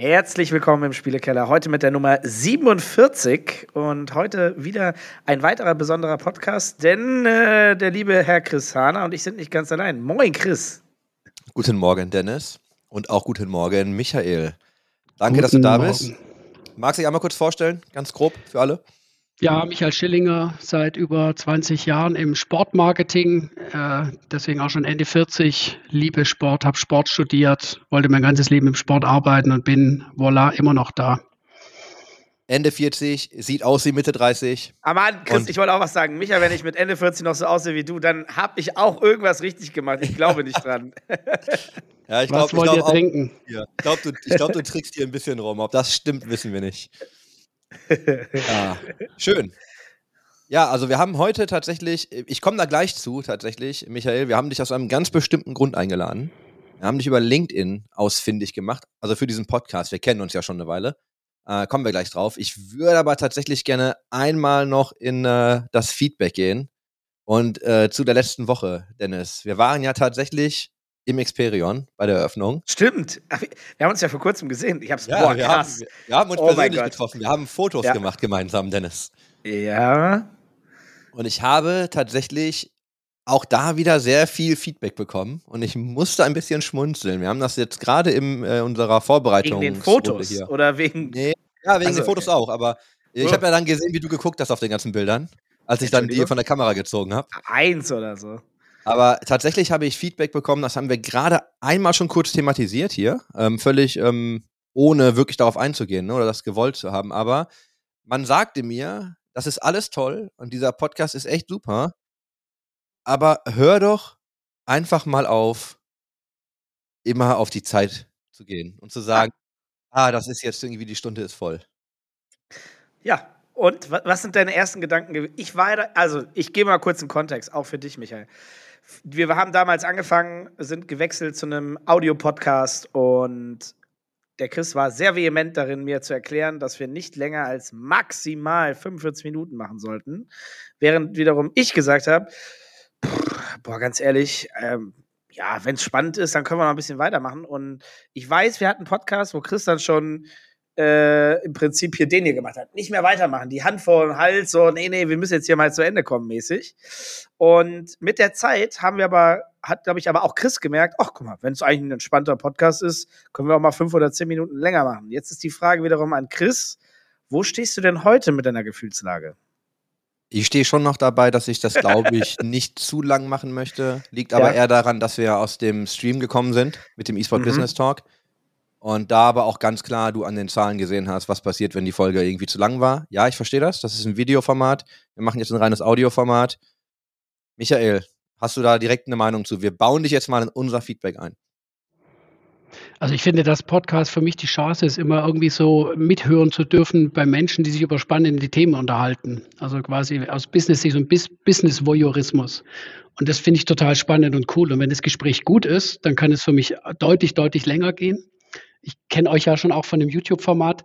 Herzlich willkommen im Spielekeller. Heute mit der Nummer 47 und heute wieder ein weiterer besonderer Podcast, denn äh, der liebe Herr Chris Hahner und ich sind nicht ganz allein. Moin, Chris. Guten Morgen, Dennis. Und auch guten Morgen, Michael. Danke, guten dass du da Morgen. bist. Magst du dich einmal kurz vorstellen, ganz grob für alle? Ja, Michael Schillinger, seit über 20 Jahren im Sportmarketing, äh, deswegen auch schon Ende 40, liebe Sport, habe Sport studiert, wollte mein ganzes Leben im Sport arbeiten und bin, voilà, immer noch da. Ende 40, sieht aus wie Mitte 30. Aber Mann, Chris, und ich wollte auch was sagen. Micha, wenn ich mit Ende 40 noch so aussehe wie du, dann habe ich auch irgendwas richtig gemacht. Ich glaube nicht dran. ja, ich glaube, ich glaub, trinken? Ja, ich glaube, du, glaub, du trickst hier ein bisschen rum. Ob das stimmt, wissen wir nicht ja, schön. Ja, also wir haben heute tatsächlich, ich komme da gleich zu tatsächlich, Michael, wir haben dich aus einem ganz bestimmten Grund eingeladen. Wir haben dich über LinkedIn ausfindig gemacht, also für diesen Podcast. Wir kennen uns ja schon eine Weile. Äh, kommen wir gleich drauf. Ich würde aber tatsächlich gerne einmal noch in äh, das Feedback gehen und äh, zu der letzten Woche, Dennis. Wir waren ja tatsächlich im Experion bei der Eröffnung. Stimmt. Wir haben uns ja vor kurzem gesehen. Ich hab's ja, boah, wir krass. Haben, wir haben uns oh persönlich getroffen. Wir haben Fotos ja. gemacht gemeinsam, Dennis. Ja. Und ich habe tatsächlich auch da wieder sehr viel Feedback bekommen und ich musste ein bisschen schmunzeln. Wir haben das jetzt gerade in äh, unserer Vorbereitung. Wegen den Fotos hier. oder wegen. Nee, ja, wegen also, den Fotos okay. auch. Aber ich oh. habe ja dann gesehen, wie du geguckt hast auf den ganzen Bildern, als ich dann die von der Kamera gezogen habe. Eins oder so. Aber tatsächlich habe ich Feedback bekommen, das haben wir gerade einmal schon kurz thematisiert hier, ähm, völlig ähm, ohne wirklich darauf einzugehen ne, oder das gewollt zu haben. Aber man sagte mir, das ist alles toll und dieser Podcast ist echt super. Aber hör doch einfach mal auf, immer auf die Zeit zu gehen und zu sagen, ah, ah das ist jetzt irgendwie die Stunde ist voll. Ja, und was sind deine ersten Gedanken? Ich war, also ich gehe mal kurz in Kontext, auch für dich, Michael wir haben damals angefangen, sind gewechselt zu einem Audiopodcast und der Chris war sehr vehement darin, mir zu erklären, dass wir nicht länger als maximal 45 Minuten machen sollten. Während wiederum ich gesagt habe, boah, ganz ehrlich, ähm, ja, wenn es spannend ist, dann können wir noch ein bisschen weitermachen. Und ich weiß, wir hatten einen Podcast, wo Chris dann schon äh, im Prinzip hier den hier gemacht hat. Nicht mehr weitermachen, die Hand vor den Hals, so, nee, nee, wir müssen jetzt hier mal zu Ende kommen, mäßig. Und mit der Zeit haben wir aber, hat, glaube ich, aber auch Chris gemerkt, ach, guck mal, wenn es eigentlich ein entspannter Podcast ist, können wir auch mal fünf oder zehn Minuten länger machen. Jetzt ist die Frage wiederum an Chris, wo stehst du denn heute mit deiner Gefühlslage? Ich stehe schon noch dabei, dass ich das, glaube ich, nicht zu lang machen möchte. Liegt aber ja. eher daran, dass wir aus dem Stream gekommen sind mit dem eSport mhm. Business Talk. Und da aber auch ganz klar du an den Zahlen gesehen hast, was passiert, wenn die Folge irgendwie zu lang war. Ja, ich verstehe das. Das ist ein Videoformat. Wir machen jetzt ein reines Audioformat. Michael, hast du da direkt eine Meinung zu? Wir bauen dich jetzt mal in unser Feedback ein. Also ich finde, dass Podcast für mich die Chance ist, immer irgendwie so mithören zu dürfen bei Menschen, die sich über spannende Themen unterhalten. Also quasi aus Business, so ein Business-Voyeurismus. Und das finde ich total spannend und cool. Und wenn das Gespräch gut ist, dann kann es für mich deutlich, deutlich länger gehen ich kenne euch ja schon auch von dem YouTube-Format.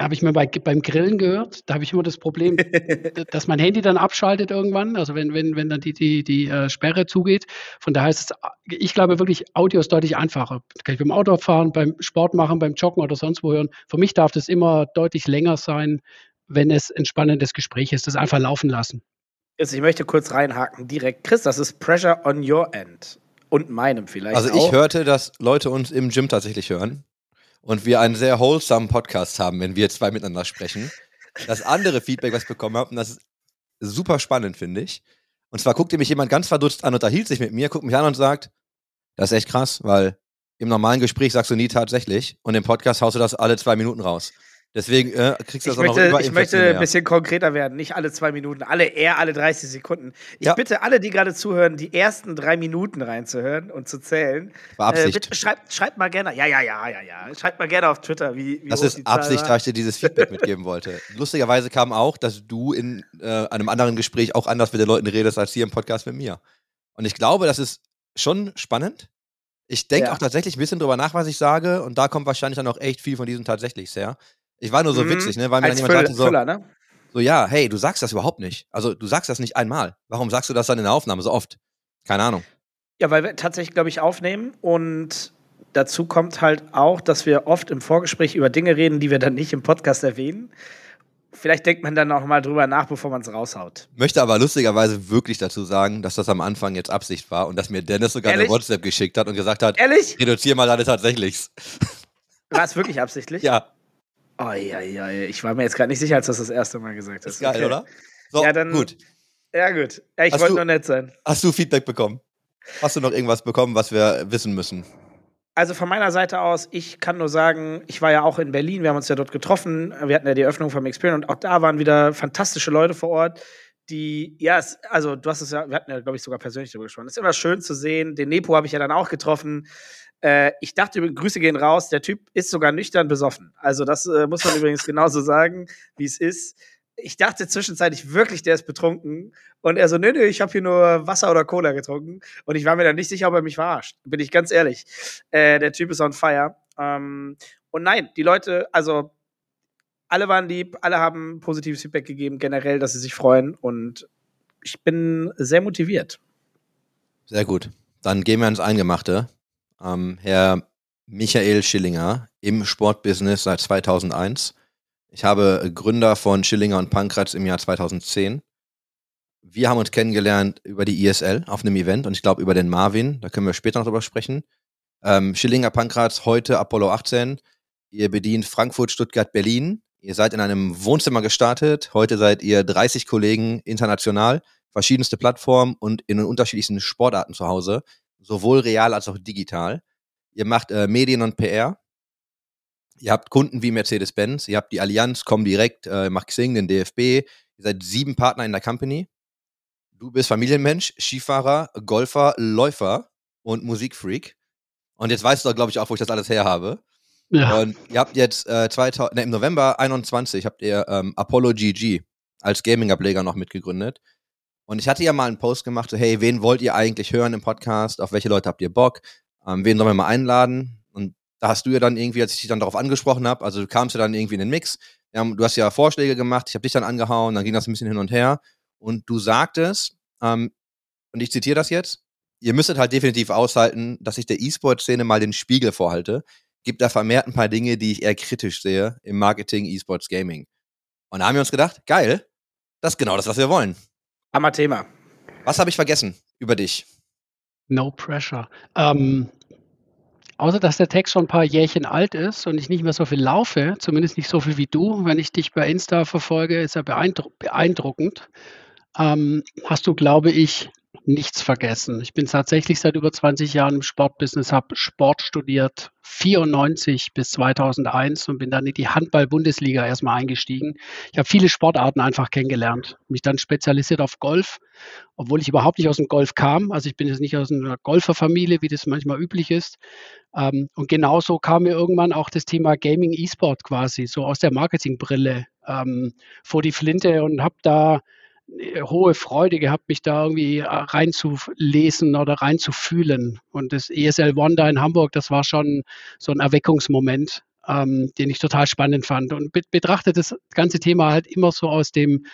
Habe ich mir bei, beim Grillen gehört. Da habe ich immer das Problem, dass mein Handy dann abschaltet irgendwann, also wenn, wenn, wenn dann die, die, die äh, Sperre zugeht. Von daher ist es, ich glaube wirklich, Audio ist deutlich einfacher. Kann ich beim Auto fahren, beim Sport machen, beim Joggen oder sonst wo hören. Für mich darf das immer deutlich länger sein, wenn es ein spannendes Gespräch ist. Das einfach laufen lassen. ich möchte kurz reinhaken direkt. Chris, das ist Pressure on your end. Und meinem vielleicht. Also ich auch. hörte, dass Leute uns im Gym tatsächlich hören und wir einen sehr wholesome Podcast haben, wenn wir zwei miteinander sprechen. Das andere Feedback, was ich bekommen habe, und das ist super spannend, finde ich. Und zwar guckte mich jemand ganz verdutzt an, unterhielt sich mit mir, guckt mich an und sagt, das ist echt krass, weil im normalen Gespräch sagst du nie tatsächlich und im Podcast haust du das alle zwei Minuten raus. Deswegen äh, kriegst du das ich auch möchte, noch über Ich möchte ein bisschen konkreter werden, nicht alle zwei Minuten, alle eher alle 30 Sekunden. Ich ja. bitte alle, die gerade zuhören, die ersten drei Minuten reinzuhören und zu zählen. War Absicht. Äh, bitte schreibt, schreibt mal gerne, ja, ja, ja, ja, ja. Schreibt mal gerne auf Twitter, wie, wie Das ist Absicht, da ich dir dieses Feedback mitgeben wollte. Lustigerweise kam auch, dass du in äh, einem anderen Gespräch auch anders mit den Leuten redest als hier im Podcast mit mir. Und ich glaube, das ist schon spannend. Ich denke ja. auch tatsächlich ein bisschen drüber nach, was ich sage, und da kommt wahrscheinlich dann auch echt viel von diesem tatsächlich her. Ich war nur so mhm. witzig, ne? weil mir dann jemand sagte so, Füller, ne? so, ja, hey, du sagst das überhaupt nicht. Also du sagst das nicht einmal. Warum sagst du das dann in der Aufnahme so oft? Keine Ahnung. Ja, weil wir tatsächlich, glaube ich, aufnehmen und dazu kommt halt auch, dass wir oft im Vorgespräch über Dinge reden, die wir dann nicht im Podcast erwähnen. Vielleicht denkt man dann auch mal drüber nach, bevor man es raushaut. Möchte aber lustigerweise wirklich dazu sagen, dass das am Anfang jetzt Absicht war und dass mir Dennis sogar Ehrlich? eine WhatsApp geschickt hat und gesagt hat: Ehrlich? Reduziere mal deine tatsächlich. War es wirklich absichtlich? Ja. Oh, ja, ja, ich war mir jetzt gerade nicht sicher, als du das das erste Mal gesagt hast. Ist geil, okay. oder? So, ja, dann. Gut. Ja, gut. Ja, ich wollte nur nett sein. Hast du Feedback bekommen? Hast du noch irgendwas bekommen, was wir wissen müssen? Also von meiner Seite aus, ich kann nur sagen, ich war ja auch in Berlin, wir haben uns ja dort getroffen, wir hatten ja die Eröffnung vom Experience und auch da waren wieder fantastische Leute vor Ort, die, ja, es, also du hast es ja, wir hatten ja, glaube ich, sogar persönlich darüber gesprochen. Es ist immer schön zu sehen. Den Nepo habe ich ja dann auch getroffen. Äh, ich dachte, Grüße gehen raus. Der Typ ist sogar nüchtern besoffen. Also, das äh, muss man übrigens genauso sagen, wie es ist. Ich dachte zwischenzeitlich wirklich, der ist betrunken. Und er so, nö, nö, ich habe hier nur Wasser oder Cola getrunken. Und ich war mir dann nicht sicher, ob er mich verarscht. Bin ich ganz ehrlich. Äh, der Typ ist on fire. Ähm, und nein, die Leute, also alle waren lieb, alle haben positives Feedback gegeben, generell, dass sie sich freuen. Und ich bin sehr motiviert. Sehr gut. Dann gehen wir ins Eingemachte ähm, Herr Michael Schillinger im Sportbusiness seit 2001. Ich habe Gründer von Schillinger und Pankratz im Jahr 2010. Wir haben uns kennengelernt über die ISL auf einem Event und ich glaube über den Marvin, da können wir später noch drüber sprechen. Ähm, Schillinger Pankratz, heute Apollo 18. Ihr bedient Frankfurt, Stuttgart, Berlin. Ihr seid in einem Wohnzimmer gestartet. Heute seid ihr 30 Kollegen international, verschiedenste Plattformen und in unterschiedlichsten Sportarten zu Hause sowohl real als auch digital. Ihr macht äh, Medien und PR. Ihr habt Kunden wie Mercedes-Benz, ihr habt die Allianz, Comdirect, äh, macht Xing, den DFB. Ihr seid sieben Partner in der Company. Du bist Familienmensch, Skifahrer, Golfer, Läufer und Musikfreak. Und jetzt weißt du, glaube ich, auch, wo ich das alles her habe. Ja. Und ihr habt jetzt äh, 2000, ne, im November 21 habt ihr ähm, Apollo GG als Gaming-Ableger noch mitgegründet. Und ich hatte ja mal einen Post gemacht, so, hey, wen wollt ihr eigentlich hören im Podcast? Auf welche Leute habt ihr Bock? Ähm, wen sollen wir mal einladen? Und da hast du ja dann irgendwie, als ich dich dann darauf angesprochen habe, also du kamst ja dann irgendwie in den Mix. Haben, du hast ja Vorschläge gemacht, ich habe dich dann angehauen, dann ging das ein bisschen hin und her. Und du sagtest, ähm, und ich zitiere das jetzt, ihr müsstet halt definitiv aushalten, dass ich der E-Sport-Szene mal den Spiegel vorhalte. Gibt da vermehrt ein paar Dinge, die ich eher kritisch sehe im Marketing, E-Sports, Gaming. Und da haben wir uns gedacht, geil, das ist genau das, was wir wollen. Hammer Thema. Was habe ich vergessen über dich? No pressure. Ähm, außer dass der Text schon ein paar Jährchen alt ist und ich nicht mehr so viel laufe, zumindest nicht so viel wie du, wenn ich dich bei Insta verfolge, ist er beeindruck beeindruckend. Ähm, hast du, glaube ich, nichts vergessen. Ich bin tatsächlich seit über 20 Jahren im Sportbusiness, habe Sport studiert, 94 bis 2001 und bin dann in die Handball-Bundesliga erstmal eingestiegen. Ich habe viele Sportarten einfach kennengelernt, mich dann spezialisiert auf Golf, obwohl ich überhaupt nicht aus dem Golf kam. Also ich bin jetzt nicht aus einer Golferfamilie, wie das manchmal üblich ist. Ähm, und genauso kam mir irgendwann auch das Thema Gaming E-Sport quasi, so aus der Marketingbrille ähm, vor die Flinte und habe da hohe Freude gehabt, mich da irgendwie äh, reinzulesen oder reinzufühlen. Und das ESL One da in Hamburg, das war schon so ein Erweckungsmoment, ähm, den ich total spannend fand. Und be betrachte das ganze Thema halt immer so aus dem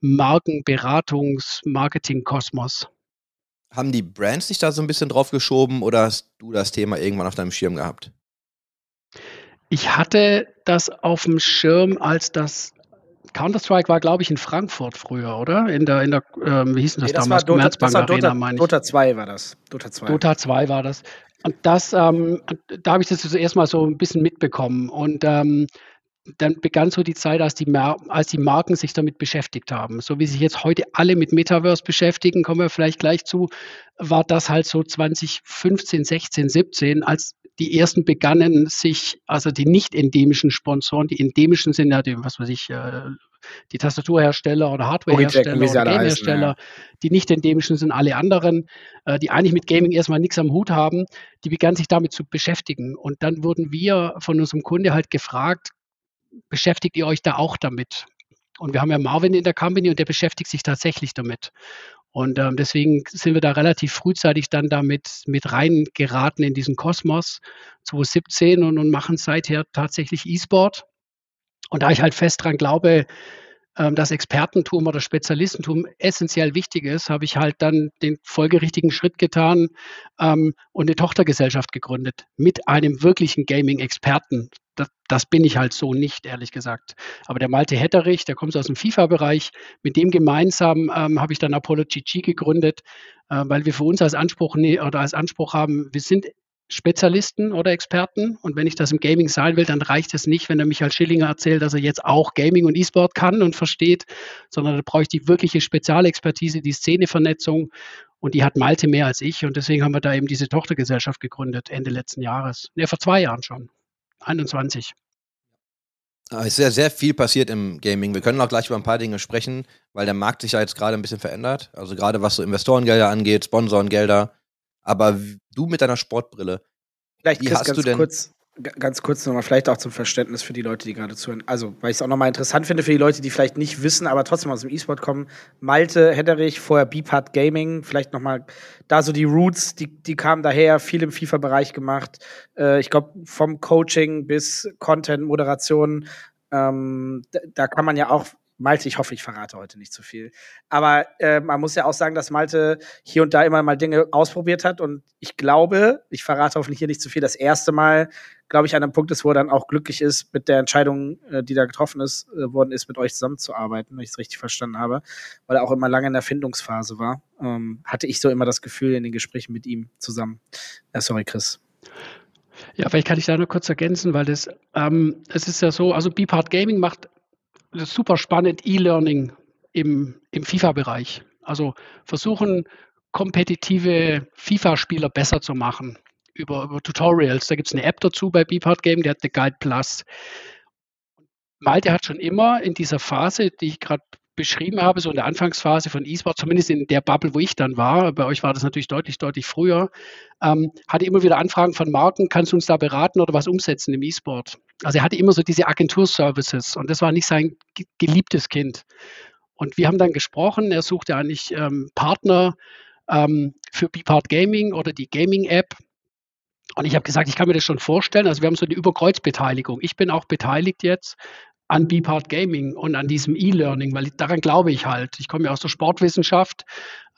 Markenberatungs-, Marketing-Kosmos. Haben die Brands sich da so ein bisschen drauf geschoben oder hast du das Thema irgendwann auf deinem Schirm gehabt? Ich hatte das auf dem Schirm, als das Counter-Strike war, glaube ich, in Frankfurt früher, oder? In der, in der ähm, wie hieß denn das, nee, das damals? War Dota, das war Arena, Dota, Dota 2 war das. Dota 2. Dota 2 war das. Und das, ähm, da habe ich das zuerst mal so ein bisschen mitbekommen. Und ähm, dann begann so die Zeit, als die, als die Marken sich damit beschäftigt haben. So wie sich jetzt heute alle mit Metaverse beschäftigen, kommen wir vielleicht gleich zu, war das halt so 2015, 16, 17, als die ersten begannen sich, also die nicht endemischen Sponsoren, die endemischen sind ja die, was weiß ich, äh, die Tastaturhersteller oder Hardwarehersteller oder Gamehersteller, ja. die nicht endemischen sind alle anderen, äh, die eigentlich mit Gaming erstmal nichts am Hut haben, die begannen sich damit zu beschäftigen. Und dann wurden wir von unserem Kunde halt gefragt, beschäftigt ihr euch da auch damit? Und wir haben ja Marvin in der Company und der beschäftigt sich tatsächlich damit. Und ähm, deswegen sind wir da relativ frühzeitig dann damit mit reingeraten in diesen Kosmos 2017 und, und machen seither tatsächlich E-Sport. Und da ich halt fest dran glaube, ähm, das Expertentum oder Spezialistentum essentiell wichtig ist, habe ich halt dann den folgerichtigen Schritt getan ähm, und eine Tochtergesellschaft gegründet mit einem wirklichen Gaming-Experten. Das, das, bin ich halt so nicht, ehrlich gesagt. Aber der Malte Hetterich, der kommt aus dem FIFA-Bereich, mit dem gemeinsam ähm, habe ich dann Apollo GG gegründet, äh, weil wir für uns als Anspruch ne, oder als Anspruch haben, wir sind Spezialisten oder Experten. Und wenn ich das im Gaming sein will, dann reicht es nicht, wenn der Michael Schillinger erzählt, dass er jetzt auch Gaming und E-Sport kann und versteht, sondern da brauche ich die wirkliche Spezialexpertise, die Szenevernetzung. Und die hat Malte mehr als ich. Und deswegen haben wir da eben diese Tochtergesellschaft gegründet, Ende letzten Jahres. Ja, vor zwei Jahren schon. 21. Es ist ja sehr viel passiert im Gaming. Wir können auch gleich über ein paar Dinge sprechen, weil der Markt sich ja jetzt gerade ein bisschen verändert. Also gerade was so Investorengelder angeht, Sponsorengelder. Aber du mit deiner Sportbrille, Vielleicht, Chris, ganz kurz, ganz kurz nochmal, vielleicht auch zum Verständnis für die Leute, die gerade zuhören. Also, weil ich es auch nochmal interessant finde für die Leute, die vielleicht nicht wissen, aber trotzdem aus dem E-Sport kommen. Malte Hedderich, vorher Beepart Gaming, vielleicht nochmal da so die Roots, die, die kamen daher, viel im FIFA-Bereich gemacht. Äh, ich glaube, vom Coaching bis Content, Moderation. Ähm, da, da kann man ja auch Malte, ich hoffe, ich verrate heute nicht zu viel. Aber äh, man muss ja auch sagen, dass Malte hier und da immer mal Dinge ausprobiert hat. Und ich glaube, ich verrate hoffentlich hier nicht zu viel, das erste Mal, glaube ich, an einem Punkt ist, wo er dann auch glücklich ist mit der Entscheidung, äh, die da getroffen ist, äh, worden ist, mit euch zusammenzuarbeiten, wenn ich es richtig verstanden habe, weil er auch immer lange in der Findungsphase war. Ähm, hatte ich so immer das Gefühl in den Gesprächen mit ihm zusammen. Ja, sorry, Chris. Ja, vielleicht kann ich da nur kurz ergänzen, weil das, ähm, es ist ja so, also Beepart Gaming macht super spannend E-Learning im, im FIFA-Bereich. Also versuchen, kompetitive FIFA-Spieler besser zu machen über, über Tutorials. Da gibt es eine App dazu bei Beepart Game, die hat The Guide Plus. Malte hat schon immer in dieser Phase, die ich gerade beschrieben habe, so in der Anfangsphase von E-Sport, zumindest in der Bubble, wo ich dann war, bei euch war das natürlich deutlich, deutlich früher, ähm, hatte immer wieder Anfragen von Marken, kannst du uns da beraten oder was umsetzen im E-Sport? Also er hatte immer so diese Agenturservices und das war nicht sein geliebtes Kind. Und wir haben dann gesprochen, er suchte eigentlich ähm, Partner ähm, für Bpart Gaming oder die Gaming-App. Und ich habe gesagt, ich kann mir das schon vorstellen. Also wir haben so eine Überkreuzbeteiligung. Ich bin auch beteiligt jetzt an Bpart Gaming und an diesem E-Learning, weil daran glaube ich halt. Ich komme ja aus der Sportwissenschaft.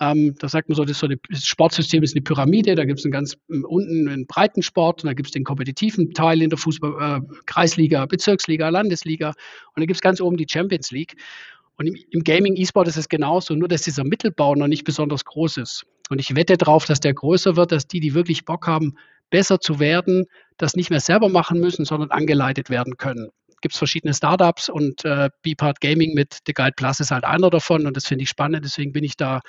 Ähm, da sagt man so, das, so eine, das Sportsystem ist eine Pyramide. Da gibt es einen ganz ähm, unten einen breiten Sport und da gibt es den kompetitiven Teil in der Fußball, äh, Kreisliga, Bezirksliga, Landesliga und dann gibt es ganz oben die Champions League. Und im, im Gaming E-Sport ist es genauso, nur dass dieser Mittelbau noch nicht besonders groß ist. Und ich wette darauf, dass der größer wird, dass die, die wirklich Bock haben, besser zu werden, das nicht mehr selber machen müssen, sondern angeleitet werden können gibt es verschiedene Startups und äh, Bpart Gaming mit The Guide Plus ist halt einer davon und das finde ich spannend. Deswegen bin ich da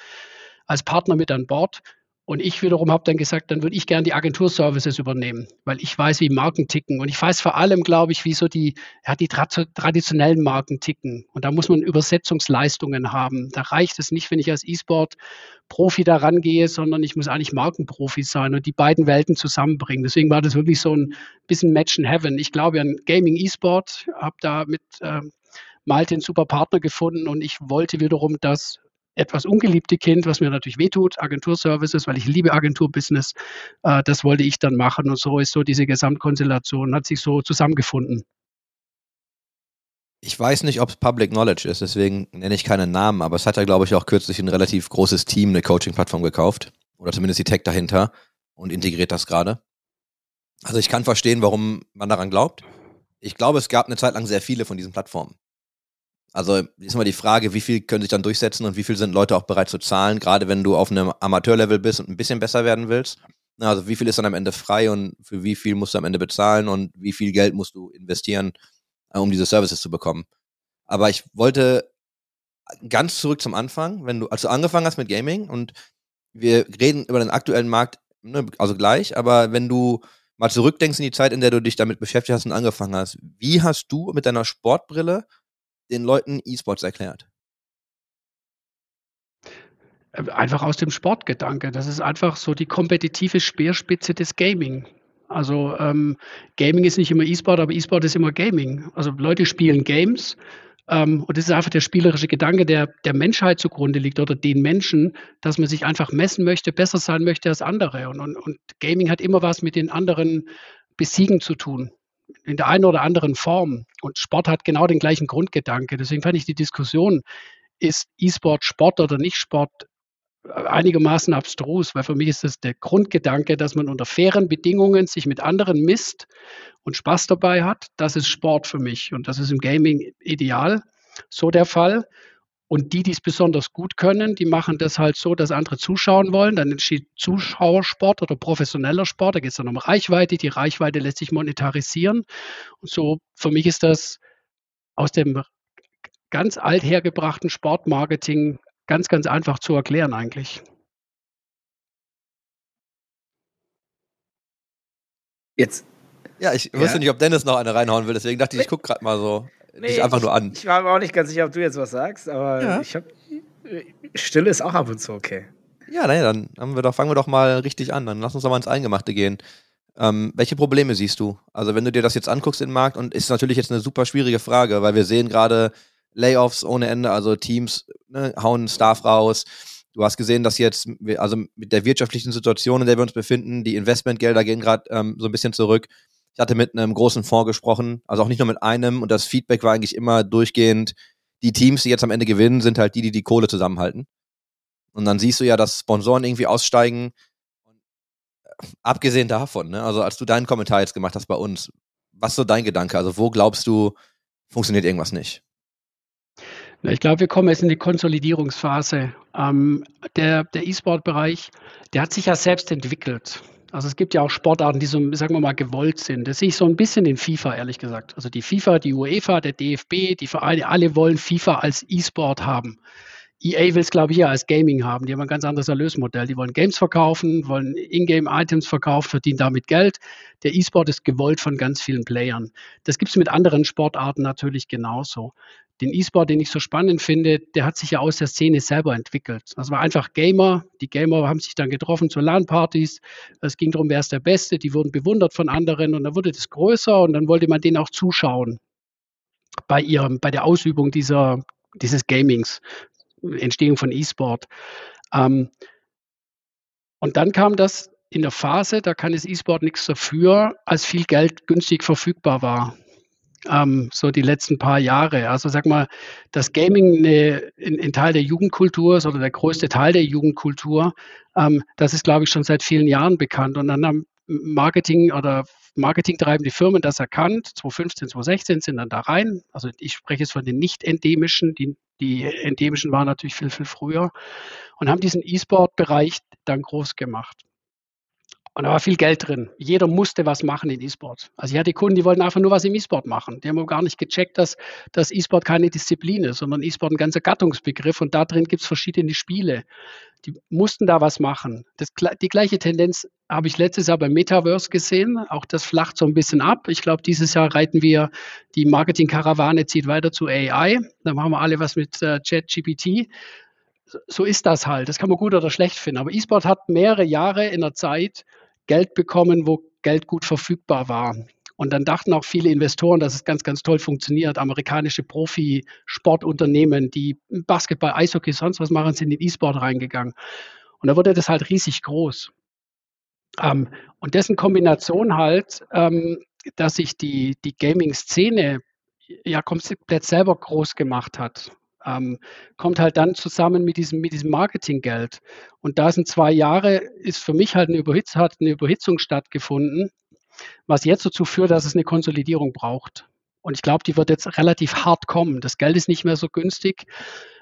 als Partner mit an Bord. Und ich wiederum habe dann gesagt, dann würde ich gerne die Agenturservices übernehmen, weil ich weiß, wie Marken ticken. Und ich weiß vor allem, glaube ich, wie so die, ja, die traditionellen Marken ticken. Und da muss man Übersetzungsleistungen haben. Da reicht es nicht, wenn ich als E-Sport-Profi da rangehe, sondern ich muss eigentlich Markenprofi sein und die beiden Welten zusammenbringen. Deswegen war das wirklich so ein bisschen Match in Heaven. Ich glaube an Gaming E-Sport, habe da mit äh, Malte einen super Partner gefunden und ich wollte wiederum das etwas ungeliebte Kind, was mir natürlich wehtut, Agenturservices, weil ich liebe Agenturbusiness. Äh, das wollte ich dann machen und so ist so diese Gesamtkonstellation, hat sich so zusammengefunden. Ich weiß nicht, ob es Public Knowledge ist, deswegen nenne ich keinen Namen, aber es hat ja, glaube ich, auch kürzlich ein relativ großes Team eine Coaching-Plattform gekauft. Oder zumindest die Tech dahinter und integriert das gerade. Also ich kann verstehen, warum man daran glaubt. Ich glaube, es gab eine Zeit lang sehr viele von diesen Plattformen. Also ist mal die Frage, wie viel können sich dann durchsetzen und wie viel sind Leute auch bereit zu zahlen, gerade wenn du auf einem Amateurlevel bist und ein bisschen besser werden willst. Also wie viel ist dann am Ende frei und für wie viel musst du am Ende bezahlen und wie viel Geld musst du investieren, äh, um diese Services zu bekommen. Aber ich wollte ganz zurück zum Anfang, wenn du, als du angefangen hast mit Gaming und wir reden über den aktuellen Markt, ne, also gleich, aber wenn du mal zurückdenkst in die Zeit, in der du dich damit beschäftigt hast und angefangen hast, wie hast du mit deiner Sportbrille den Leuten E-Sports erklärt? Einfach aus dem Sportgedanke. Das ist einfach so die kompetitive Speerspitze des Gaming. Also ähm, Gaming ist nicht immer E-Sport, aber E-Sport ist immer Gaming. Also Leute spielen Games ähm, und das ist einfach der spielerische Gedanke, der der Menschheit zugrunde liegt oder den Menschen, dass man sich einfach messen möchte, besser sein möchte als andere. Und, und, und Gaming hat immer was mit den anderen Besiegen zu tun in der einen oder anderen Form. Und Sport hat genau den gleichen Grundgedanke. Deswegen fand ich die Diskussion, ist E-Sport Sport oder nicht Sport, einigermaßen abstrus, weil für mich ist das der Grundgedanke, dass man unter fairen Bedingungen sich mit anderen misst und Spaß dabei hat. Das ist Sport für mich und das ist im Gaming ideal so der Fall. Und die, die es besonders gut können, die machen das halt so, dass andere zuschauen wollen. Dann entsteht Zuschauersport oder professioneller Sport. Da geht es dann um Reichweite. Die Reichweite lässt sich monetarisieren. Und so für mich ist das aus dem ganz althergebrachten Sportmarketing ganz, ganz einfach zu erklären eigentlich. Jetzt. Ja, ich wusste ja. nicht, ob Dennis noch eine reinhauen will, deswegen dachte ich, ich gucke gerade mal so. Nee, dich einfach ich, nur an. Ich war mir auch nicht ganz sicher, ob du jetzt was sagst, aber ja. ich habe. Stille ist auch ab und zu okay. Ja, naja, dann haben wir doch, fangen wir doch mal richtig an. Dann lass uns doch mal ins Eingemachte gehen. Ähm, welche Probleme siehst du? Also, wenn du dir das jetzt anguckst im Markt, und ist natürlich jetzt eine super schwierige Frage, weil wir sehen gerade Layoffs ohne Ende, also Teams ne, hauen Staff raus. Du hast gesehen, dass jetzt, also mit der wirtschaftlichen Situation, in der wir uns befinden, die Investmentgelder gehen gerade ähm, so ein bisschen zurück. Ich hatte mit einem großen Fonds gesprochen, also auch nicht nur mit einem, und das Feedback war eigentlich immer durchgehend, die Teams, die jetzt am Ende gewinnen, sind halt die, die die Kohle zusammenhalten. Und dann siehst du ja, dass Sponsoren irgendwie aussteigen. Abgesehen davon, ne, also als du deinen Kommentar jetzt gemacht hast bei uns, was ist so dein Gedanke? Also wo glaubst du, funktioniert irgendwas nicht? Ich glaube, wir kommen jetzt in die Konsolidierungsphase. Ähm, der der E-Sport-Bereich, der hat sich ja selbst entwickelt. Also es gibt ja auch Sportarten, die so, sagen wir mal, gewollt sind. Das sehe ich so ein bisschen in FIFA, ehrlich gesagt. Also die FIFA, die UEFA, der DFB, die Vereine, alle wollen FIFA als E-Sport haben. EA will es, glaube ich, ja als Gaming haben. Die haben ein ganz anderes Erlösmodell. Die wollen Games verkaufen, wollen Ingame-Items verkaufen, verdienen damit Geld. Der E-Sport ist gewollt von ganz vielen Playern. Das gibt es mit anderen Sportarten natürlich genauso. Den E-Sport, den ich so spannend finde, der hat sich ja aus der Szene selber entwickelt. Das war einfach Gamer. Die Gamer haben sich dann getroffen zu LAN-Partys. Es ging darum, wer ist der Beste. Die wurden bewundert von anderen und dann wurde das größer und dann wollte man denen auch zuschauen bei ihrem, bei der Ausübung dieser, dieses Gamings. Entstehung von E-Sport. Ähm, und dann kam das in der Phase, da kann das E-Sport nichts dafür, als viel Geld günstig verfügbar war. Ähm, so die letzten paar Jahre. Also sag mal, das Gaming ein, ein, Teil der Jugendkultur ist oder der größte Teil der Jugendkultur, ähm, das ist, glaube ich, schon seit vielen Jahren bekannt. Und dann haben Marketing oder marketingtreibende Firmen das erkannt. 2015, 2016 sind dann da rein. Also ich spreche jetzt von den nicht endemischen, die die endemischen waren natürlich viel, viel früher und haben diesen E-Sport-Bereich dann groß gemacht. Und da war viel Geld drin. Jeder musste was machen in E-Sport. Also ich hatte Kunden, die wollten einfach nur was im E-Sport machen. Die haben gar nicht gecheckt, dass, dass E-Sport keine Disziplin ist, sondern E-Sport ein ganzer Gattungsbegriff und da drin gibt es verschiedene Spiele. Die mussten da was machen. Das, die gleiche Tendenz habe ich letztes Jahr beim Metaverse gesehen. Auch das flacht so ein bisschen ab. Ich glaube, dieses Jahr reiten wir, die Marketing-Karawane zieht weiter zu AI. Da machen wir alle was mit äh, ChatGPT so ist das halt. Das kann man gut oder schlecht finden. Aber E-Sport hat mehrere Jahre in der Zeit Geld bekommen, wo Geld gut verfügbar war. Und dann dachten auch viele Investoren, dass es ganz, ganz toll funktioniert. Amerikanische Profi-Sportunternehmen, die Basketball, Eishockey, sonst was machen, sind in E-Sport reingegangen. Und da wurde das halt riesig groß. Ähm, und dessen Kombination halt, ähm, dass sich die, die Gaming-Szene ja komplett selber groß gemacht hat ähm, kommt halt dann zusammen mit diesem, mit diesem Marketinggeld. Und da sind zwei Jahre, ist für mich halt eine, Überhitz, hat eine Überhitzung stattgefunden, was jetzt dazu führt, dass es eine Konsolidierung braucht. Und ich glaube, die wird jetzt relativ hart kommen. Das Geld ist nicht mehr so günstig.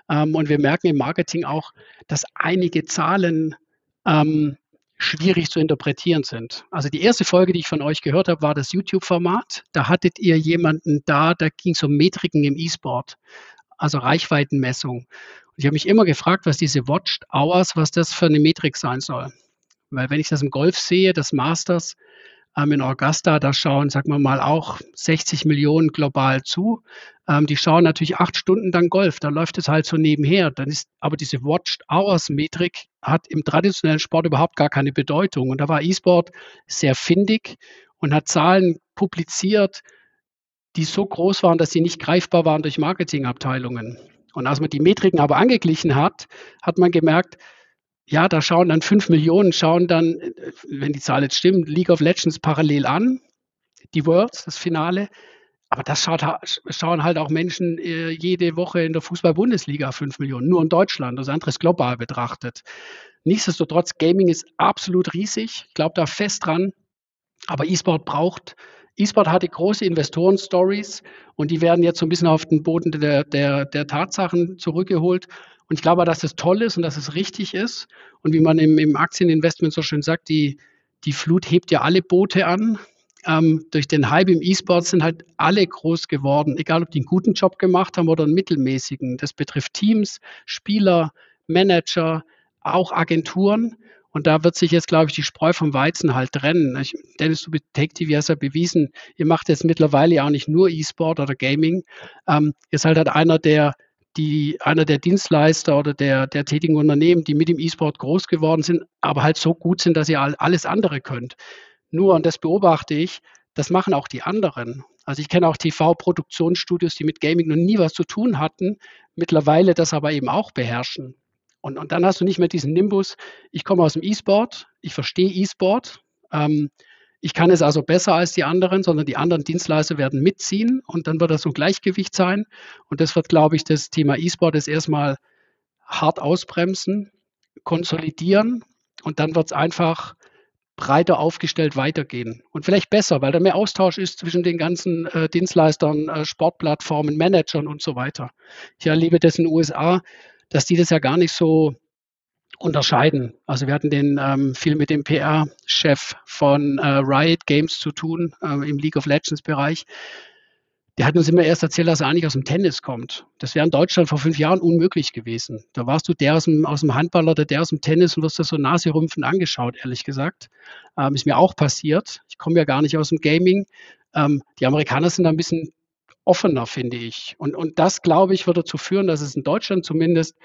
Ähm, und wir merken im Marketing auch, dass einige Zahlen ähm, schwierig zu interpretieren sind. Also die erste Folge, die ich von euch gehört habe, war das YouTube-Format. Da hattet ihr jemanden da, da ging es um Metriken im E-Sport also Reichweitenmessung. Und ich habe mich immer gefragt, was diese Watched Hours, was das für eine Metrik sein soll. Weil wenn ich das im Golf sehe, das Masters in Augusta, da schauen, sagen wir mal, auch 60 Millionen global zu. Ähm, die schauen natürlich acht Stunden dann Golf, da läuft es halt so nebenher. Dann ist aber diese Watched Hours Metrik hat im traditionellen Sport überhaupt gar keine Bedeutung. Und da war E-Sport sehr findig und hat Zahlen publiziert, die so groß waren, dass sie nicht greifbar waren durch Marketingabteilungen. Und als man die Metriken aber angeglichen hat, hat man gemerkt, ja, da schauen dann fünf Millionen, schauen dann, wenn die Zahl jetzt stimmt, League of Legends parallel an. die Worlds, das Finale. Aber das schaut, schauen halt auch Menschen äh, jede Woche in der Fußball-Bundesliga 5 Millionen, nur in Deutschland. Das andere ist global betrachtet. Nichtsdestotrotz, Gaming ist absolut riesig. Ich glaube da fest dran. Aber E-Sport braucht, E-Sport hatte große Investoren-Stories und die werden jetzt so ein bisschen auf den Boden der, der, der Tatsachen zurückgeholt. Und ich glaube, dass es toll ist und dass es richtig ist. Und wie man im, im Aktieninvestment so schön sagt, die, die Flut hebt ja alle Boote an. Ähm, durch den Hype im E-Sport sind halt alle groß geworden, egal ob die einen guten Job gemacht haben oder einen mittelmäßigen. Das betrifft Teams, Spieler, Manager, auch Agenturen. Und da wird sich jetzt, glaube ich, die Spreu vom Weizen halt trennen. Ich, Dennis, du Take TV hast ja bewiesen, ihr macht jetzt mittlerweile ja auch nicht nur E-Sport oder Gaming. Ähm, ihr seid halt einer der die, einer der Dienstleister oder der, der tätigen Unternehmen, die mit dem E-Sport groß geworden sind, aber halt so gut sind, dass ihr alles andere könnt. Nur, und das beobachte ich, das machen auch die anderen. Also ich kenne auch TV-Produktionsstudios, die mit Gaming noch nie was zu tun hatten, mittlerweile das aber eben auch beherrschen. Und, und dann hast du nicht mehr diesen Nimbus, ich komme aus dem E-Sport, ich verstehe E-Sport, ähm, ich kann es also besser als die anderen, sondern die anderen Dienstleister werden mitziehen und dann wird das so ein Gleichgewicht sein. Und das wird, glaube ich, das Thema E-Sport ist erstmal hart ausbremsen, konsolidieren und dann wird es einfach breiter aufgestellt weitergehen. Und vielleicht besser, weil da mehr Austausch ist zwischen den ganzen äh, Dienstleistern, äh, Sportplattformen, Managern und so weiter. Ich erlebe das in den USA, dass die das ja gar nicht so unterscheiden. Also wir hatten den ähm, viel mit dem PR-Chef von äh, Riot Games zu tun äh, im League of Legends Bereich. Der hat uns immer erst erzählt, dass er eigentlich aus dem Tennis kommt. Das wäre in Deutschland vor fünf Jahren unmöglich gewesen. Da warst du der aus dem, aus dem Handball oder der aus dem Tennis und wirst das so naserümpfend angeschaut, ehrlich gesagt. Ähm, ist mir auch passiert. Ich komme ja gar nicht aus dem Gaming. Ähm, die Amerikaner sind da ein bisschen offener, finde ich. Und, und das, glaube ich, wird dazu führen, dass es in Deutschland zumindest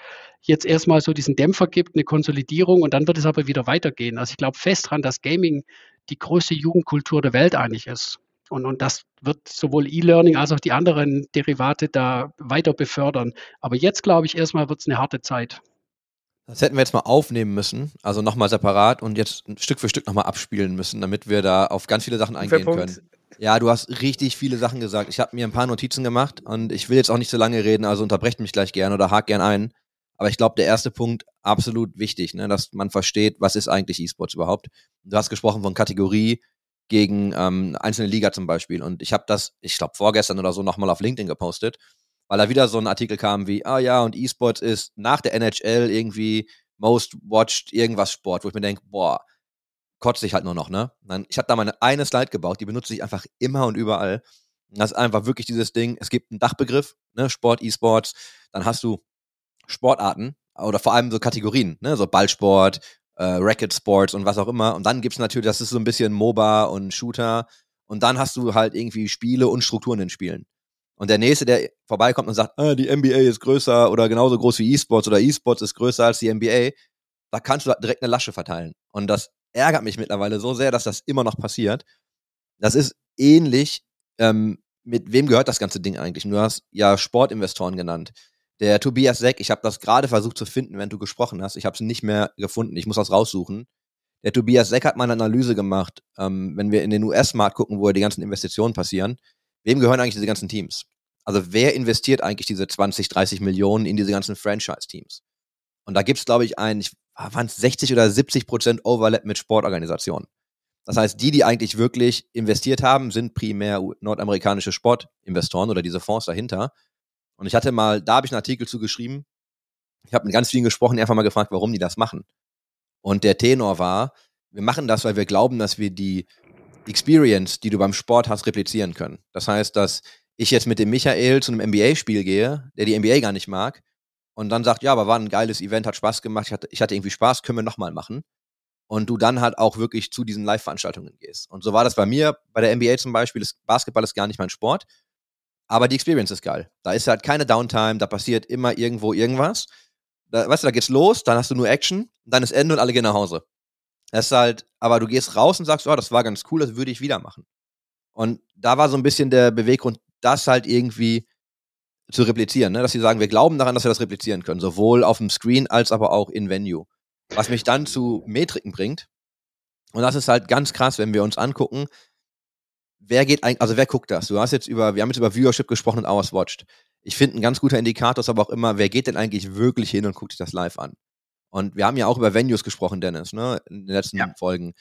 jetzt erstmal so diesen Dämpfer gibt, eine Konsolidierung und dann wird es aber wieder weitergehen. Also ich glaube fest daran, dass Gaming die größte Jugendkultur der Welt eigentlich ist. Und, und das wird sowohl E-Learning als auch die anderen Derivate da weiter befördern. Aber jetzt, glaube ich, erstmal wird es eine harte Zeit. Das hätten wir jetzt mal aufnehmen müssen, also nochmal separat und jetzt Stück für Stück nochmal abspielen müssen, damit wir da auf ganz viele Sachen eingehen können. Ja, du hast richtig viele Sachen gesagt. Ich habe mir ein paar Notizen gemacht und ich will jetzt auch nicht so lange reden, also unterbrecht mich gleich gern oder hakt gern ein. Aber ich glaube, der erste Punkt absolut wichtig, ne, dass man versteht, was ist eigentlich E-Sports überhaupt. Du hast gesprochen von Kategorie gegen ähm, einzelne Liga zum Beispiel. Und ich habe das, ich glaube, vorgestern oder so nochmal auf LinkedIn gepostet, weil da wieder so ein Artikel kam wie, ah ja, und E-Sports ist nach der NHL irgendwie most watched irgendwas Sport, wo ich mir denke, boah, kotze ich halt nur noch, ne? Ich habe da meine eine Slide gebaut, die benutze ich einfach immer und überall. Das ist einfach wirklich dieses Ding, es gibt einen Dachbegriff, ne? Sport, E-Sports, dann hast du Sportarten oder vor allem so Kategorien, ne? So Ballsport, äh, Racket Sports und was auch immer. Und dann gibt es natürlich, das ist so ein bisschen MOBA und Shooter. Und dann hast du halt irgendwie Spiele und Strukturen in Spielen. Und der nächste, der vorbeikommt und sagt, ah, die NBA ist größer oder genauso groß wie E-Sports oder E-Sports ist größer als die NBA, da kannst du direkt eine Lasche verteilen. Und das ärgert mich mittlerweile so sehr, dass das immer noch passiert. Das ist ähnlich, ähm, mit wem gehört das ganze Ding eigentlich? Du hast ja Sportinvestoren genannt. Der Tobias Seck, ich habe das gerade versucht zu finden, wenn du gesprochen hast. Ich habe es nicht mehr gefunden. Ich muss das raussuchen. Der Tobias Seck hat mal eine Analyse gemacht, ähm, wenn wir in den US-Markt gucken, wo die ganzen Investitionen passieren. Wem gehören eigentlich diese ganzen Teams? Also wer investiert eigentlich diese 20, 30 Millionen in diese ganzen Franchise-Teams? Und da gibt es, glaube ich, ein, ich waren es 60 oder 70 Prozent Overlap mit Sportorganisationen. Das heißt, die, die eigentlich wirklich investiert haben, sind primär nordamerikanische Sportinvestoren oder diese Fonds dahinter. Und ich hatte mal, da habe ich einen Artikel zu geschrieben. Ich habe mit ganz vielen gesprochen, einfach mal gefragt, warum die das machen. Und der Tenor war, wir machen das, weil wir glauben, dass wir die Experience, die du beim Sport hast, replizieren können. Das heißt, dass ich jetzt mit dem Michael zu einem NBA-Spiel gehe, der die NBA gar nicht mag, und dann sagt, ja, aber war ein geiles Event, hat Spaß gemacht, ich hatte, ich hatte irgendwie Spaß, können wir nochmal machen. Und du dann halt auch wirklich zu diesen Live-Veranstaltungen gehst. Und so war das bei mir, bei der NBA zum Beispiel, das Basketball ist gar nicht mein Sport, aber die Experience ist geil. Da ist halt keine Downtime, da passiert immer irgendwo irgendwas. Da, weißt du, da geht's los, dann hast du nur Action, dann ist Ende und alle gehen nach Hause. Das ist halt, aber du gehst raus und sagst, oh, das war ganz cool, das würde ich wieder machen. Und da war so ein bisschen der Beweggrund, das halt irgendwie zu replizieren, ne? dass sie sagen, wir glauben daran, dass wir das replizieren können, sowohl auf dem Screen als aber auch in Venue. Was mich dann zu Metriken bringt. Und das ist halt ganz krass, wenn wir uns angucken, wer geht eigentlich, also wer guckt das? Du hast jetzt über, wir haben jetzt über Viewership gesprochen und Hours Watched. Ich finde, ein ganz guter Indikator ist aber auch immer, wer geht denn eigentlich wirklich hin und guckt sich das live an? Und wir haben ja auch über Venues gesprochen, Dennis, ne, in den letzten ja. Folgen.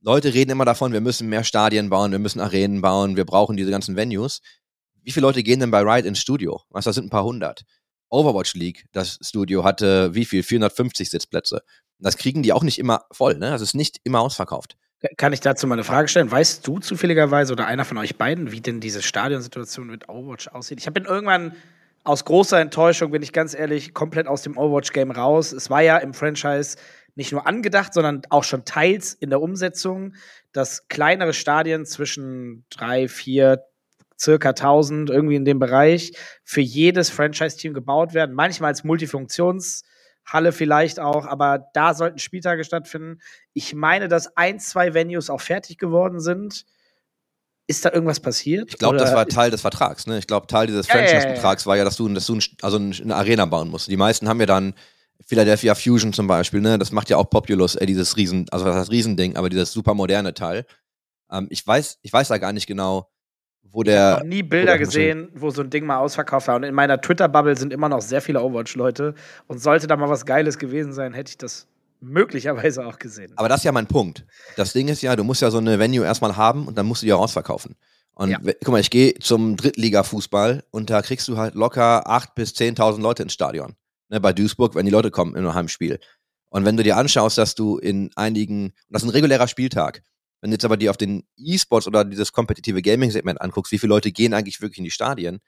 Leute reden immer davon, wir müssen mehr Stadien bauen, wir müssen Arenen bauen, wir brauchen diese ganzen Venues. Wie viele Leute gehen denn bei Riot ins Studio? Was, das sind ein paar hundert. Overwatch League, das Studio hatte wie viel? 450 Sitzplätze. Das kriegen die auch nicht immer voll, ne? Das ist nicht immer ausverkauft. Kann ich dazu mal eine Frage stellen? Weißt du zufälligerweise oder einer von euch beiden, wie denn diese Stadionsituation mit Overwatch aussieht? Ich habe irgendwann aus großer Enttäuschung, bin ich ganz ehrlich, komplett aus dem Overwatch-Game raus. Es war ja im Franchise nicht nur angedacht, sondern auch schon teils in der Umsetzung, dass kleinere Stadien zwischen drei, vier, circa 1000 irgendwie in dem Bereich für jedes Franchise-Team gebaut werden. Manchmal als Multifunktions- Halle vielleicht auch, aber da sollten Spieltage stattfinden. Ich meine, dass ein, zwei Venues auch fertig geworden sind. Ist da irgendwas passiert? Ich glaube, das war Teil des Vertrags. Ne? Ich glaube, Teil dieses ja, Franchise-Vertrags ja, ja, war ja, dass du, dass du ein, also eine Arena bauen musst. Die meisten haben ja dann Philadelphia Fusion zum Beispiel. Ne? Das macht ja auch Populous, äh, dieses Riesen, also das Riesending, aber dieses super moderne Teil. Ähm, ich weiß, ich weiß da gar nicht genau, wo der. Ich habe noch nie Bilder gesehen, wo so ein Ding mal ausverkauft war. Und in meiner Twitter-Bubble sind immer noch sehr viele Overwatch-Leute. Und sollte da mal was Geiles gewesen sein, hätte ich das möglicherweise auch gesehen. Aber das ist ja mein Punkt. Das Ding ist ja, du musst ja so eine Venue erstmal haben und dann musst du die auch ausverkaufen. Und ja. guck mal, ich gehe zum Drittliga-Fußball und da kriegst du halt locker 8.000 bis 10.000 Leute ins Stadion. Ne, bei Duisburg, wenn die Leute kommen in einem Heimspiel. Und wenn du dir anschaust, dass du in einigen, das ist ein regulärer Spieltag, wenn du jetzt aber dir auf den E-Sports oder dieses kompetitive Gaming-Segment anguckst, wie viele Leute gehen eigentlich wirklich in die Stadien?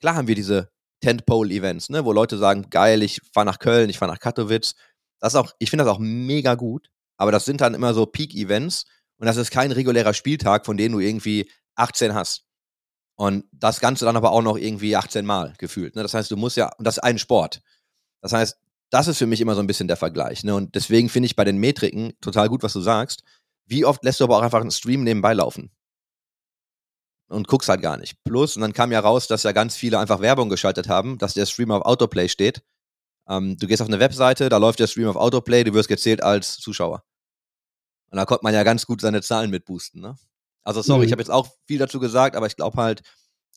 Klar haben wir diese Tentpole-Events, ne, wo Leute sagen, geil, ich fahre nach Köln, ich fahre nach Katowice. Das auch, ich finde das auch mega gut, aber das sind dann immer so Peak-Events und das ist kein regulärer Spieltag, von dem du irgendwie 18 hast. Und das Ganze dann aber auch noch irgendwie 18 Mal gefühlt. Ne? Das heißt, du musst ja, und das ist ein Sport. Das heißt, das ist für mich immer so ein bisschen der Vergleich. Ne? Und deswegen finde ich bei den Metriken total gut, was du sagst. Wie oft lässt du aber auch einfach einen Stream nebenbei laufen? Und guckst halt gar nicht. Plus, und dann kam ja raus, dass ja ganz viele einfach Werbung geschaltet haben, dass der Stream auf Autoplay steht. Ähm, du gehst auf eine Webseite, da läuft der Stream auf Autoplay, du wirst gezählt als Zuschauer. Und da konnte man ja ganz gut seine Zahlen mitboosten, ne? Also sorry, mhm. ich habe jetzt auch viel dazu gesagt, aber ich glaube halt,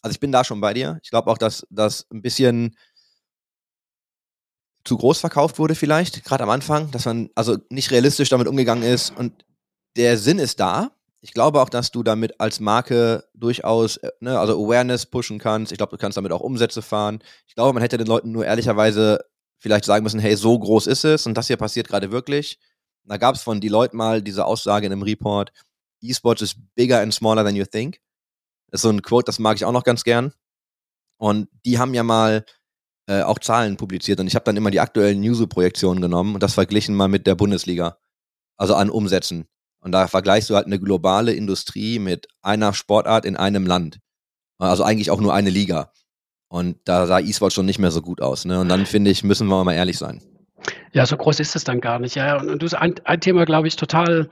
also ich bin da schon bei dir. Ich glaube auch, dass das ein bisschen zu groß verkauft wurde vielleicht, gerade am Anfang, dass man also nicht realistisch damit umgegangen ist und der Sinn ist da. Ich glaube auch, dass du damit als Marke durchaus, äh, ne, also Awareness pushen kannst. Ich glaube, du kannst damit auch Umsätze fahren. Ich glaube, man hätte den Leuten nur ehrlicherweise vielleicht sagen müssen, hey, so groß ist es und das hier passiert gerade wirklich. Da gab es von die Leute mal diese Aussage in einem Report, E-Sports is bigger and smaller than you think. Das ist so ein Quote, das mag ich auch noch ganz gern. Und die haben ja mal äh, auch Zahlen publiziert und ich habe dann immer die aktuellen Newsy-Projektionen genommen und das verglichen mal mit der Bundesliga. Also an Umsätzen. Und da vergleichst du halt eine globale Industrie mit einer Sportart in einem Land. Also eigentlich auch nur eine Liga. Und da sah E-Sport schon nicht mehr so gut aus. Ne? Und dann finde ich, müssen wir mal ehrlich sein. Ja, so groß ist es dann gar nicht. Ja, und du ein, ein Thema, glaube ich, total,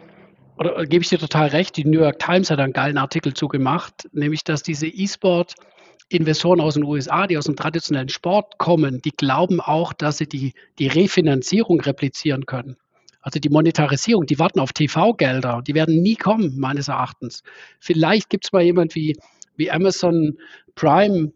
oder gebe ich dir total recht, die New York Times hat einen geilen Artikel zugemacht, nämlich, dass diese E-Sport Investoren aus den USA, die aus dem traditionellen Sport kommen, die glauben auch, dass sie die, die Refinanzierung replizieren können. Also die Monetarisierung, die warten auf TV-Gelder, die werden nie kommen, meines Erachtens. Vielleicht gibt es mal jemand wie, wie Amazon Prime,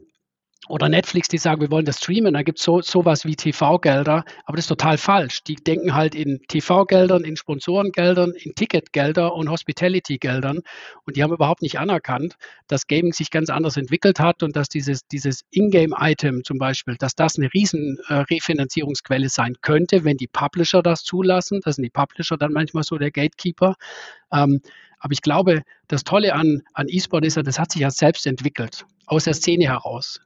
oder Netflix, die sagen, wir wollen das streamen, da gibt es so, sowas wie TV-Gelder, aber das ist total falsch. Die denken halt in TV-Geldern, in Sponsorengeldern, in Ticketgelder und Hospitality-Geldern und die haben überhaupt nicht anerkannt, dass Gaming sich ganz anders entwickelt hat und dass dieses, dieses Ingame-Item zum Beispiel, dass das eine riesen äh, Refinanzierungsquelle sein könnte, wenn die Publisher das zulassen. Das sind die Publisher dann manchmal so der Gatekeeper. Ähm, aber ich glaube, das Tolle an, an E-Sport ist ja, das hat sich ja selbst entwickelt, aus der Szene heraus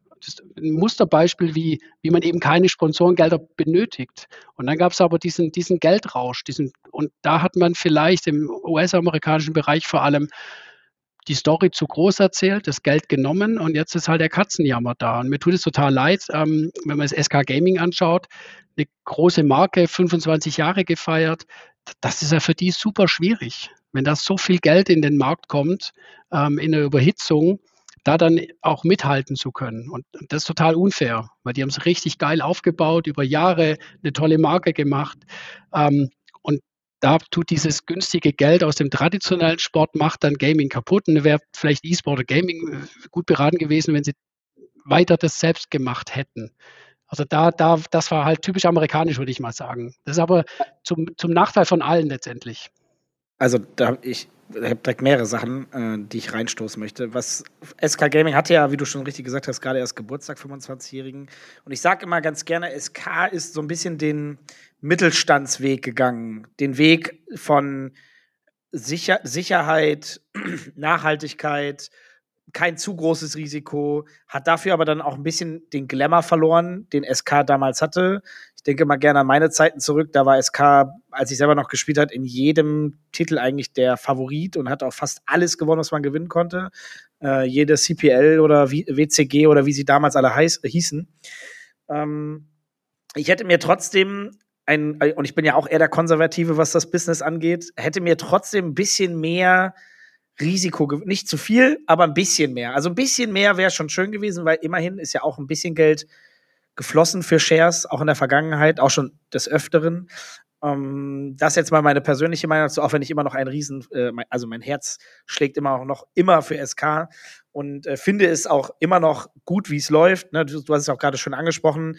ein Musterbeispiel, wie, wie man eben keine Sponsorengelder benötigt. Und dann gab es aber diesen, diesen Geldrausch. Diesen, und da hat man vielleicht im US-amerikanischen Bereich vor allem die Story zu groß erzählt, das Geld genommen und jetzt ist halt der Katzenjammer da. Und mir tut es total leid, ähm, wenn man das SK Gaming anschaut, eine große Marke, 25 Jahre gefeiert, das ist ja für die super schwierig. Wenn da so viel Geld in den Markt kommt, ähm, in der Überhitzung, da dann auch mithalten zu können. Und das ist total unfair, weil die haben es richtig geil aufgebaut, über Jahre eine tolle Marke gemacht. Ähm, und da tut dieses günstige Geld aus dem traditionellen Sport, macht dann Gaming kaputt. Und wäre vielleicht E-Sport oder Gaming äh, gut beraten gewesen, wenn sie weiter das selbst gemacht hätten. Also da, da, das war halt typisch amerikanisch, würde ich mal sagen. Das ist aber zum, zum Nachteil von allen letztendlich. Also da ich, ich habe direkt mehrere Sachen, äh, die ich reinstoßen möchte. Was SK Gaming hatte ja, wie du schon richtig gesagt hast, gerade erst Geburtstag, 25-Jährigen. Und ich sage immer ganz gerne, SK ist so ein bisschen den Mittelstandsweg gegangen. Den Weg von Sicher Sicherheit, Nachhaltigkeit, kein zu großes Risiko, hat dafür aber dann auch ein bisschen den Glamour verloren, den SK damals hatte. Ich denke mal gerne an meine Zeiten zurück. Da war SK, als ich selber noch gespielt hat, in jedem Titel eigentlich der Favorit und hat auch fast alles gewonnen, was man gewinnen konnte. Äh, jede CPL oder WCG oder wie sie damals alle heiß, hießen. Ähm, ich hätte mir trotzdem ein, und ich bin ja auch eher der Konservative, was das Business angeht, hätte mir trotzdem ein bisschen mehr Risiko, nicht zu viel, aber ein bisschen mehr. Also ein bisschen mehr wäre schon schön gewesen, weil immerhin ist ja auch ein bisschen Geld geflossen für Shares, auch in der Vergangenheit, auch schon des Öfteren. Ähm, das jetzt mal meine persönliche Meinung dazu, auch wenn ich immer noch ein Riesen, äh, also mein Herz schlägt immer auch noch immer für SK und äh, finde es auch immer noch gut, wie es läuft. Ne? Du, du, hast es auch gerade schon angesprochen.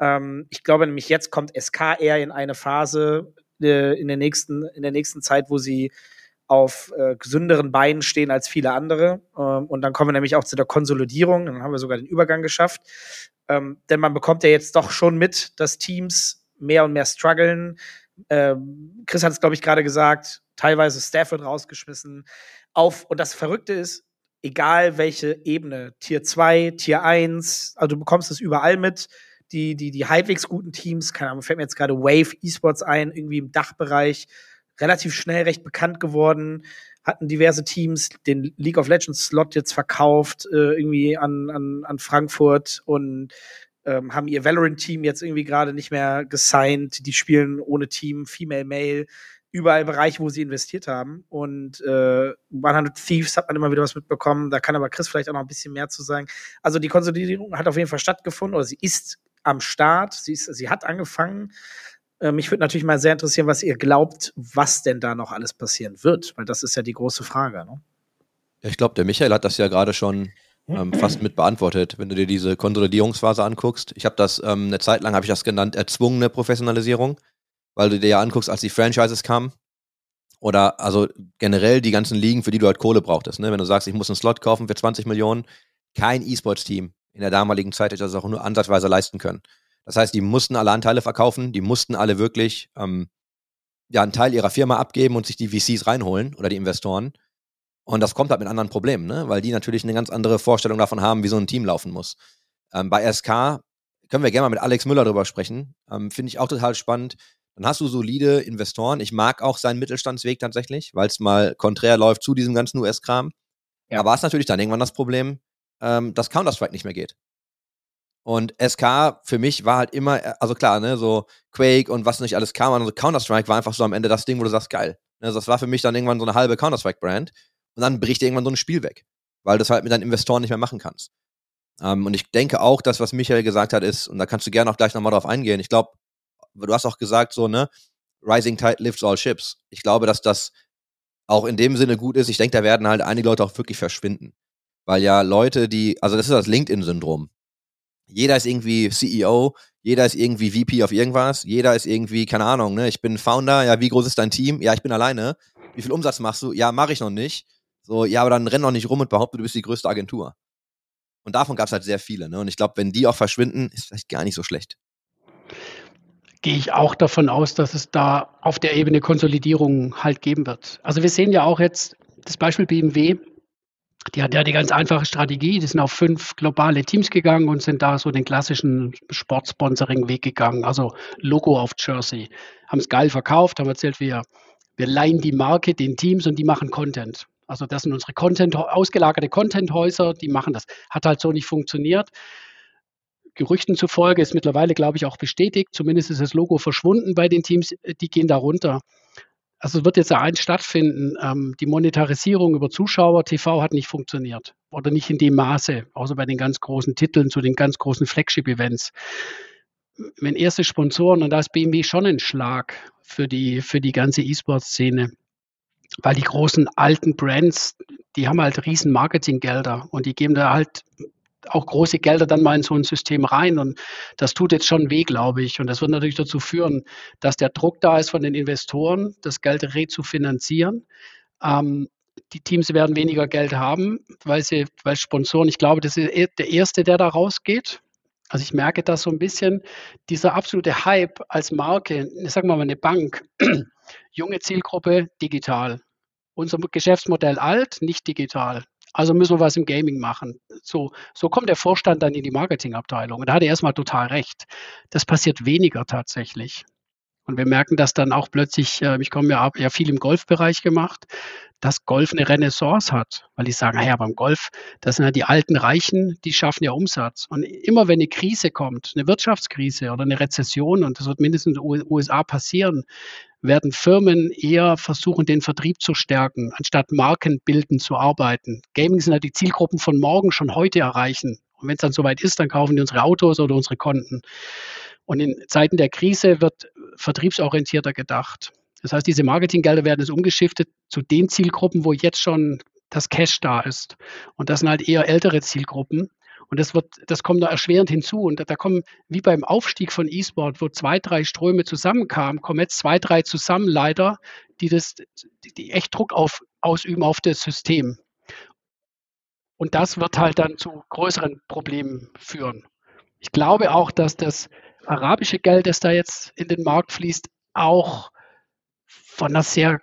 Ähm, ich glaube nämlich, jetzt kommt SK eher in eine Phase äh, in, der nächsten, in der nächsten Zeit, wo sie auf äh, gesünderen Beinen stehen als viele andere. Ähm, und dann kommen wir nämlich auch zu der Konsolidierung. Dann haben wir sogar den Übergang geschafft. Ähm, denn man bekommt ja jetzt doch schon mit, dass Teams mehr und mehr strugglen. Ähm, Chris hat es, glaube ich, gerade gesagt, teilweise Stafford rausgeschmissen. Auf, und das Verrückte ist, egal welche Ebene, Tier 2, Tier 1, also du bekommst es überall mit. Die, die, die halbwegs guten Teams, keine Ahnung, fällt mir jetzt gerade Wave Esports ein, irgendwie im Dachbereich, relativ schnell recht bekannt geworden, hatten diverse Teams den League of Legends Slot jetzt verkauft, äh, irgendwie an, an, an Frankfurt und ähm, haben ihr Valorant-Team jetzt irgendwie gerade nicht mehr gesigned. Die spielen ohne Team, Female, Male, überall Bereiche, wo sie investiert haben. Und äh, 100 Thieves hat man immer wieder was mitbekommen. Da kann aber Chris vielleicht auch noch ein bisschen mehr zu sagen. Also die Konsolidierung hat auf jeden Fall stattgefunden oder sie ist am Start. Sie, ist, sie hat angefangen. Mich würde natürlich mal sehr interessieren, was ihr glaubt, was denn da noch alles passieren wird, weil das ist ja die große Frage. Ne? Ja, ich glaube, der Michael hat das ja gerade schon ähm, fast mit beantwortet, wenn du dir diese Konsolidierungsphase anguckst. Ich habe das ähm, eine Zeit lang habe ich das genannt erzwungene Professionalisierung, weil du dir ja anguckst, als die Franchises kamen oder also generell die ganzen Ligen, für die du halt Kohle brauchtest. Ne? Wenn du sagst, ich muss einen Slot kaufen für 20 Millionen, kein E-Sports-Team in der damaligen Zeit hätte das auch nur ansatzweise leisten können. Das heißt, die mussten alle Anteile verkaufen, die mussten alle wirklich ähm, ja, einen Teil ihrer Firma abgeben und sich die VCs reinholen oder die Investoren. Und das kommt halt mit anderen Problemen, ne? weil die natürlich eine ganz andere Vorstellung davon haben, wie so ein Team laufen muss. Ähm, bei SK können wir gerne mal mit Alex Müller drüber sprechen. Ähm, Finde ich auch total spannend. Dann hast du solide Investoren. Ich mag auch seinen Mittelstandsweg tatsächlich, weil es mal konträr läuft zu diesem ganzen US-Kram. Ja. Aber es natürlich dann irgendwann das Problem, ähm, dass Counter-Strike nicht mehr geht. Und SK für mich war halt immer, äh, also klar, ne, so Quake und was nicht alles kam, also Counter-Strike war einfach so am Ende das Ding, wo du sagst, geil. Also das war für mich dann irgendwann so eine halbe Counter-Strike-Brand. Und dann bricht irgendwann so ein Spiel weg, weil du es halt mit deinen Investoren nicht mehr machen kannst. Ähm, und ich denke auch, dass was Michael gesagt hat, ist, und da kannst du gerne auch gleich nochmal drauf eingehen. Ich glaube, du hast auch gesagt, so, ne, Rising Tide lifts all ships. Ich glaube, dass das auch in dem Sinne gut ist. Ich denke, da werden halt einige Leute auch wirklich verschwinden. Weil ja Leute, die, also das ist das LinkedIn-Syndrom. Jeder ist irgendwie CEO, jeder ist irgendwie VP auf irgendwas, jeder ist irgendwie, keine Ahnung, ne, ich bin Founder, ja, wie groß ist dein Team? Ja, ich bin alleine. Wie viel Umsatz machst du? Ja, mache ich noch nicht. So, ja, aber dann renn doch nicht rum und behaupte, du bist die größte Agentur. Und davon gab es halt sehr viele. Ne? Und ich glaube, wenn die auch verschwinden, ist vielleicht gar nicht so schlecht. Gehe ich auch davon aus, dass es da auf der Ebene Konsolidierung halt geben wird. Also wir sehen ja auch jetzt das Beispiel BMW. Die hat ja die ganz einfache Strategie. Die sind auf fünf globale Teams gegangen und sind da so den klassischen Sportsponsoring-Weg gegangen. Also Logo auf Jersey. Haben es geil verkauft, haben erzählt, wir, wir leihen die Marke den Teams und die machen Content. Also das sind unsere Content, ausgelagerte Content-Häuser, die machen das. Hat halt so nicht funktioniert. Gerüchten zufolge ist mittlerweile, glaube ich, auch bestätigt. Zumindest ist das Logo verschwunden bei den Teams. Die gehen da runter. Also wird jetzt eins stattfinden. Ähm, die Monetarisierung über Zuschauer, TV hat nicht funktioniert. Oder nicht in dem Maße, außer bei den ganz großen Titeln, zu den ganz großen Flagship-Events. wenn erste Sponsoren, und da ist BMW schon ein Schlag für die, für die ganze E-Sport-Szene, weil die großen alten Brands, die haben halt riesen Marketinggelder und die geben da halt auch große Gelder dann mal in so ein System rein. Und das tut jetzt schon weh, glaube ich. Und das wird natürlich dazu führen, dass der Druck da ist von den Investoren, das Geld rezufinanzieren. Ähm, die Teams werden weniger Geld haben, weil sie, weil Sponsoren, ich glaube, das ist der erste, der da rausgeht. Also ich merke das so ein bisschen, dieser absolute Hype als Marke, sagen wir mal eine Bank, junge Zielgruppe, digital. Unser Geschäftsmodell alt, nicht digital. Also müssen wir was im Gaming machen. So, so kommt der Vorstand dann in die Marketingabteilung. Und da hat er erstmal total recht. Das passiert weniger tatsächlich. Und wir merken das dann auch plötzlich, äh, ich komme ja, ja viel im Golfbereich gemacht, dass Golf eine Renaissance hat, weil die sagen, naja, beim Golf, das sind ja die alten Reichen, die schaffen ja Umsatz. Und immer wenn eine Krise kommt, eine Wirtschaftskrise oder eine Rezession, und das wird mindestens in den USA passieren, werden Firmen eher versuchen, den Vertrieb zu stärken, anstatt Markenbilden zu arbeiten. Gaming sind ja die Zielgruppen von morgen schon heute erreichen. Und wenn es dann soweit ist, dann kaufen die unsere Autos oder unsere Konten. Und in Zeiten der Krise wird vertriebsorientierter gedacht. Das heißt, diese Marketinggelder werden jetzt umgeschiftet zu den Zielgruppen, wo jetzt schon das Cash da ist. Und das sind halt eher ältere Zielgruppen. Und das wird, das kommt da erschwerend hinzu. Und da, da kommen, wie beim Aufstieg von E-Sport, wo zwei, drei Ströme zusammenkamen, kommen jetzt zwei, drei zusammen leider, die das, die echt Druck auf, ausüben auf das System. Und das wird halt dann zu größeren Problemen führen. Ich glaube auch, dass das arabische Geld, das da jetzt in den Markt fließt, auch von einer sehr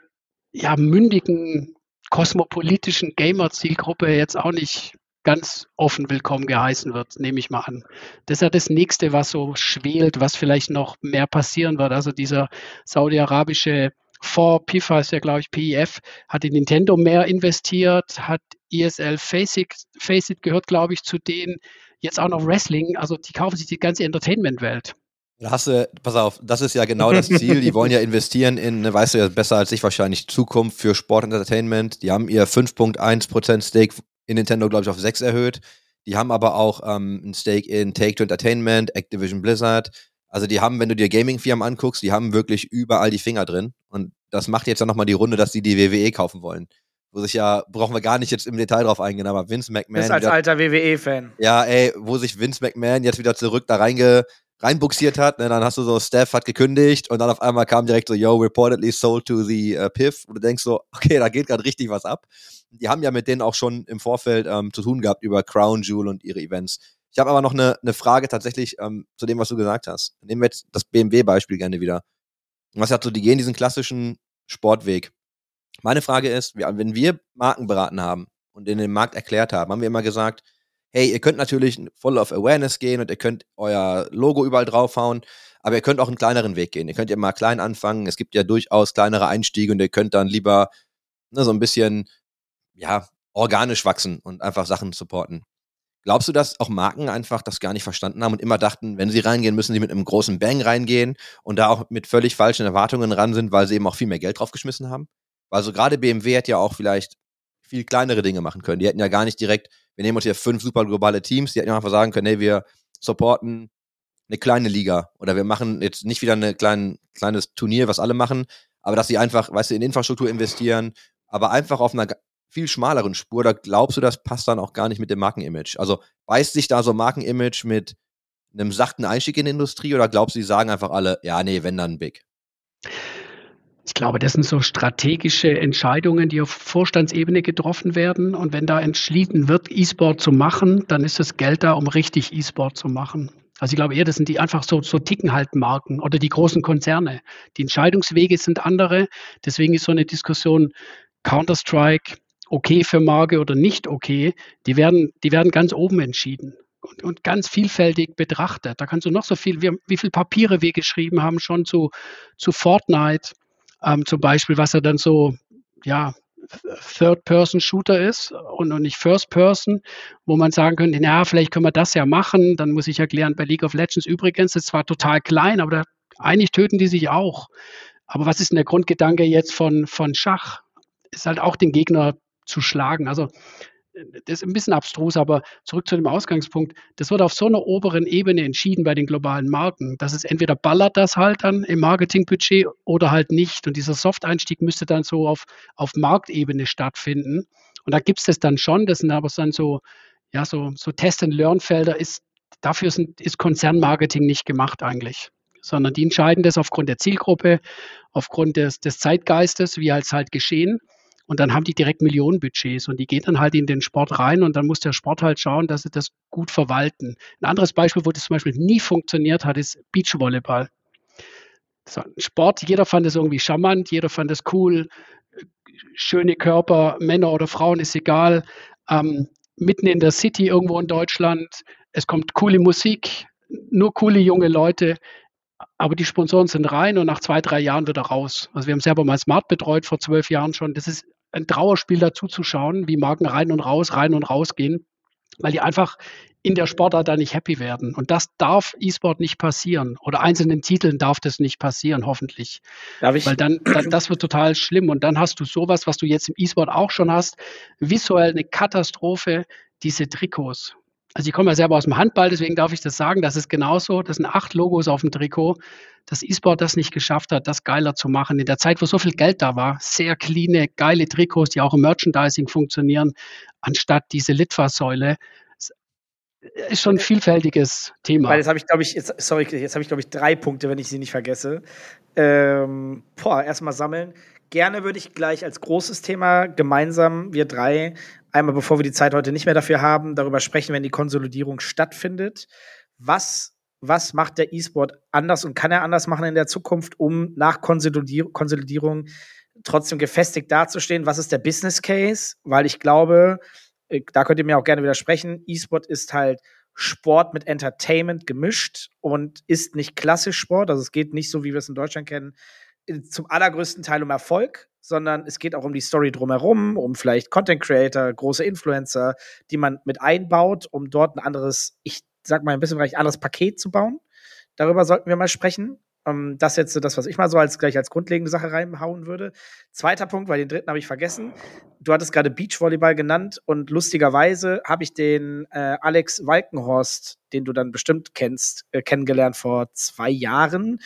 ja, mündigen kosmopolitischen Gamer-Zielgruppe jetzt auch nicht ganz offen willkommen geheißen wird, nehme ich mal an. Das ist ja das nächste, was so schwelt, was vielleicht noch mehr passieren wird. Also dieser saudi-arabische Fonds, PIFA ist ja, glaube ich, PIF, hat in Nintendo mehr investiert, hat ESL Faceit, Faceit gehört, glaube ich, zu denen, jetzt auch noch Wrestling, also die kaufen sich die ganze Entertainment-Welt. Da hast du, pass auf, das ist ja genau das Ziel. Die wollen ja investieren in, ne, weißt du ja besser als ich wahrscheinlich, Zukunft für Sport und Entertainment. Die haben ihr 5.1% Stake in Nintendo, glaube ich, auf 6 erhöht. Die haben aber auch ähm, ein Stake in Take-Two Entertainment, Activision Blizzard. Also die haben, wenn du dir Gaming-Firmen anguckst, die haben wirklich überall die Finger drin. Und das macht jetzt dann nochmal die Runde, dass die die WWE kaufen wollen wo sich ja, brauchen wir gar nicht jetzt im Detail drauf eingehen, aber Vince McMahon. Das als wieder, alter WWE-Fan. Ja, ey, wo sich Vince McMahon jetzt wieder zurück da reinge, reinbuxiert hat, ne, dann hast du so, Steph hat gekündigt und dann auf einmal kam direkt so, yo, reportedly sold to the uh, PIF. Und du denkst so, okay, da geht gerade richtig was ab. Die haben ja mit denen auch schon im Vorfeld ähm, zu tun gehabt über Crown Jewel und ihre Events. Ich habe aber noch eine, eine Frage tatsächlich ähm, zu dem, was du gesagt hast. Nehmen wir jetzt das BMW-Beispiel gerne wieder. Was hat so, die gehen diesen klassischen Sportweg. Meine Frage ist, wenn wir Marken beraten haben und in den Markt erklärt haben, haben wir immer gesagt, hey, ihr könnt natürlich voll auf Awareness gehen und ihr könnt euer Logo überall draufhauen, aber ihr könnt auch einen kleineren Weg gehen. Ihr könnt ja mal klein anfangen. Es gibt ja durchaus kleinere Einstiege und ihr könnt dann lieber ne, so ein bisschen, ja, organisch wachsen und einfach Sachen supporten. Glaubst du, dass auch Marken einfach das gar nicht verstanden haben und immer dachten, wenn sie reingehen, müssen sie mit einem großen Bang reingehen und da auch mit völlig falschen Erwartungen ran sind, weil sie eben auch viel mehr Geld draufgeschmissen haben? Also gerade BMW hätte ja auch vielleicht viel kleinere Dinge machen können. Die hätten ja gar nicht direkt, wir nehmen uns hier fünf super globale Teams, die hätten ja einfach sagen können, hey, wir supporten eine kleine Liga oder wir machen jetzt nicht wieder ein klein, kleines Turnier, was alle machen, aber dass sie einfach, weißt du, in Infrastruktur investieren, aber einfach auf einer viel schmaleren Spur, da glaubst du, das passt dann auch gar nicht mit dem Markenimage. Also beißt sich da so Markenimage mit einem sachten Einstieg in die Industrie oder glaubst du, die sagen einfach alle, ja, nee, wenn dann big? Ich glaube, das sind so strategische Entscheidungen, die auf Vorstandsebene getroffen werden. Und wenn da entschieden wird, E-Sport zu machen, dann ist das Geld da, um richtig E-Sport zu machen. Also ich glaube eher, das sind die einfach so, so ticken halt Marken oder die großen Konzerne. Die Entscheidungswege sind andere. Deswegen ist so eine Diskussion Counter-Strike okay für Marke oder nicht okay, die werden, die werden ganz oben entschieden. Und, und, ganz vielfältig betrachtet. Da kannst du noch so viel, wie, wie viele Papiere wir geschrieben haben, schon zu, zu Fortnite, ähm, zum Beispiel, was er dann so, ja, Third-Person-Shooter ist und, und nicht First-Person, wo man sagen könnte, na, vielleicht können wir das ja machen. Dann muss ich erklären, bei League of Legends übrigens, das ist zwar total klein, aber da, eigentlich töten die sich auch. Aber was ist denn der Grundgedanke jetzt von, von Schach? Ist halt auch den Gegner zu schlagen. Also das ist ein bisschen abstrus, aber zurück zu dem Ausgangspunkt. Das wird auf so einer oberen Ebene entschieden bei den globalen Marken, dass es entweder ballert das halt dann im Marketingbudget oder halt nicht. Und dieser Soft-Einstieg müsste dann so auf, auf Marktebene stattfinden. Und da gibt es das dann schon, das sind aber dann so, ja, so, so Test-and-Learn-Felder ist, dafür sind, ist Konzernmarketing nicht gemacht eigentlich sondern die entscheiden das aufgrund der Zielgruppe, aufgrund des, des Zeitgeistes, wie als halt geschehen. Und dann haben die direkt Millionenbudgets und die gehen dann halt in den Sport rein und dann muss der Sport halt schauen, dass sie das gut verwalten. Ein anderes Beispiel, wo das zum Beispiel nie funktioniert hat, ist Beachvolleyball. Sport, jeder fand es irgendwie charmant, jeder fand es cool, schöne Körper, Männer oder Frauen, ist egal. Ähm, mitten in der City irgendwo in Deutschland, es kommt coole Musik, nur coole junge Leute aber die Sponsoren sind rein und nach zwei, drei Jahren wieder raus. Also wir haben selber mal Smart betreut vor zwölf Jahren schon. Das ist ein Trauerspiel dazu zu schauen, wie Marken rein und raus, rein und raus gehen, weil die einfach in der Sportart da nicht happy werden. Und das darf E-Sport nicht passieren. Oder einzelnen Titeln darf das nicht passieren, hoffentlich. Darf ich? Weil dann, dann, das wird total schlimm. Und dann hast du sowas, was du jetzt im E-Sport auch schon hast, visuell eine Katastrophe, diese Trikots. Also ich komme ja selber aus dem Handball, deswegen darf ich das sagen. Das ist genauso. Das sind acht Logos auf dem Trikot. Dass E-Sport das nicht geschafft hat, das geiler zu machen. In der Zeit, wo so viel Geld da war, sehr cleane, geile Trikots, die auch im Merchandising funktionieren, anstatt diese Litfaßsäule. Ist schon ein vielfältiges Thema. Weil jetzt habe ich, glaube ich, jetzt, sorry, jetzt habe ich, glaube ich, drei Punkte, wenn ich sie nicht vergesse. Ähm, boah, erstmal sammeln. Gerne würde ich gleich als großes Thema gemeinsam, wir drei, einmal bevor wir die Zeit heute nicht mehr dafür haben, darüber sprechen, wenn die Konsolidierung stattfindet. Was, was macht der E-Sport anders und kann er anders machen in der Zukunft, um nach Konsolidier Konsolidierung trotzdem gefestigt dazustehen? Was ist der Business Case? Weil ich glaube, äh, da könnt ihr mir auch gerne widersprechen, E-Sport ist halt Sport mit Entertainment gemischt und ist nicht klassisch Sport. Also es geht nicht so, wie wir es in Deutschland kennen, zum allergrößten Teil um Erfolg, sondern es geht auch um die Story drumherum, um vielleicht Content Creator, große Influencer, die man mit einbaut, um dort ein anderes, ich sag mal ein bisschen vielleicht anderes Paket zu bauen. Darüber sollten wir mal sprechen. Ähm, das jetzt so das, was ich mal so als gleich als grundlegende Sache reinhauen würde. Zweiter Punkt, weil den dritten habe ich vergessen. Du hattest gerade Beachvolleyball genannt und lustigerweise habe ich den äh, Alex Walkenhorst, den du dann bestimmt kennst, äh, kennengelernt vor zwei Jahren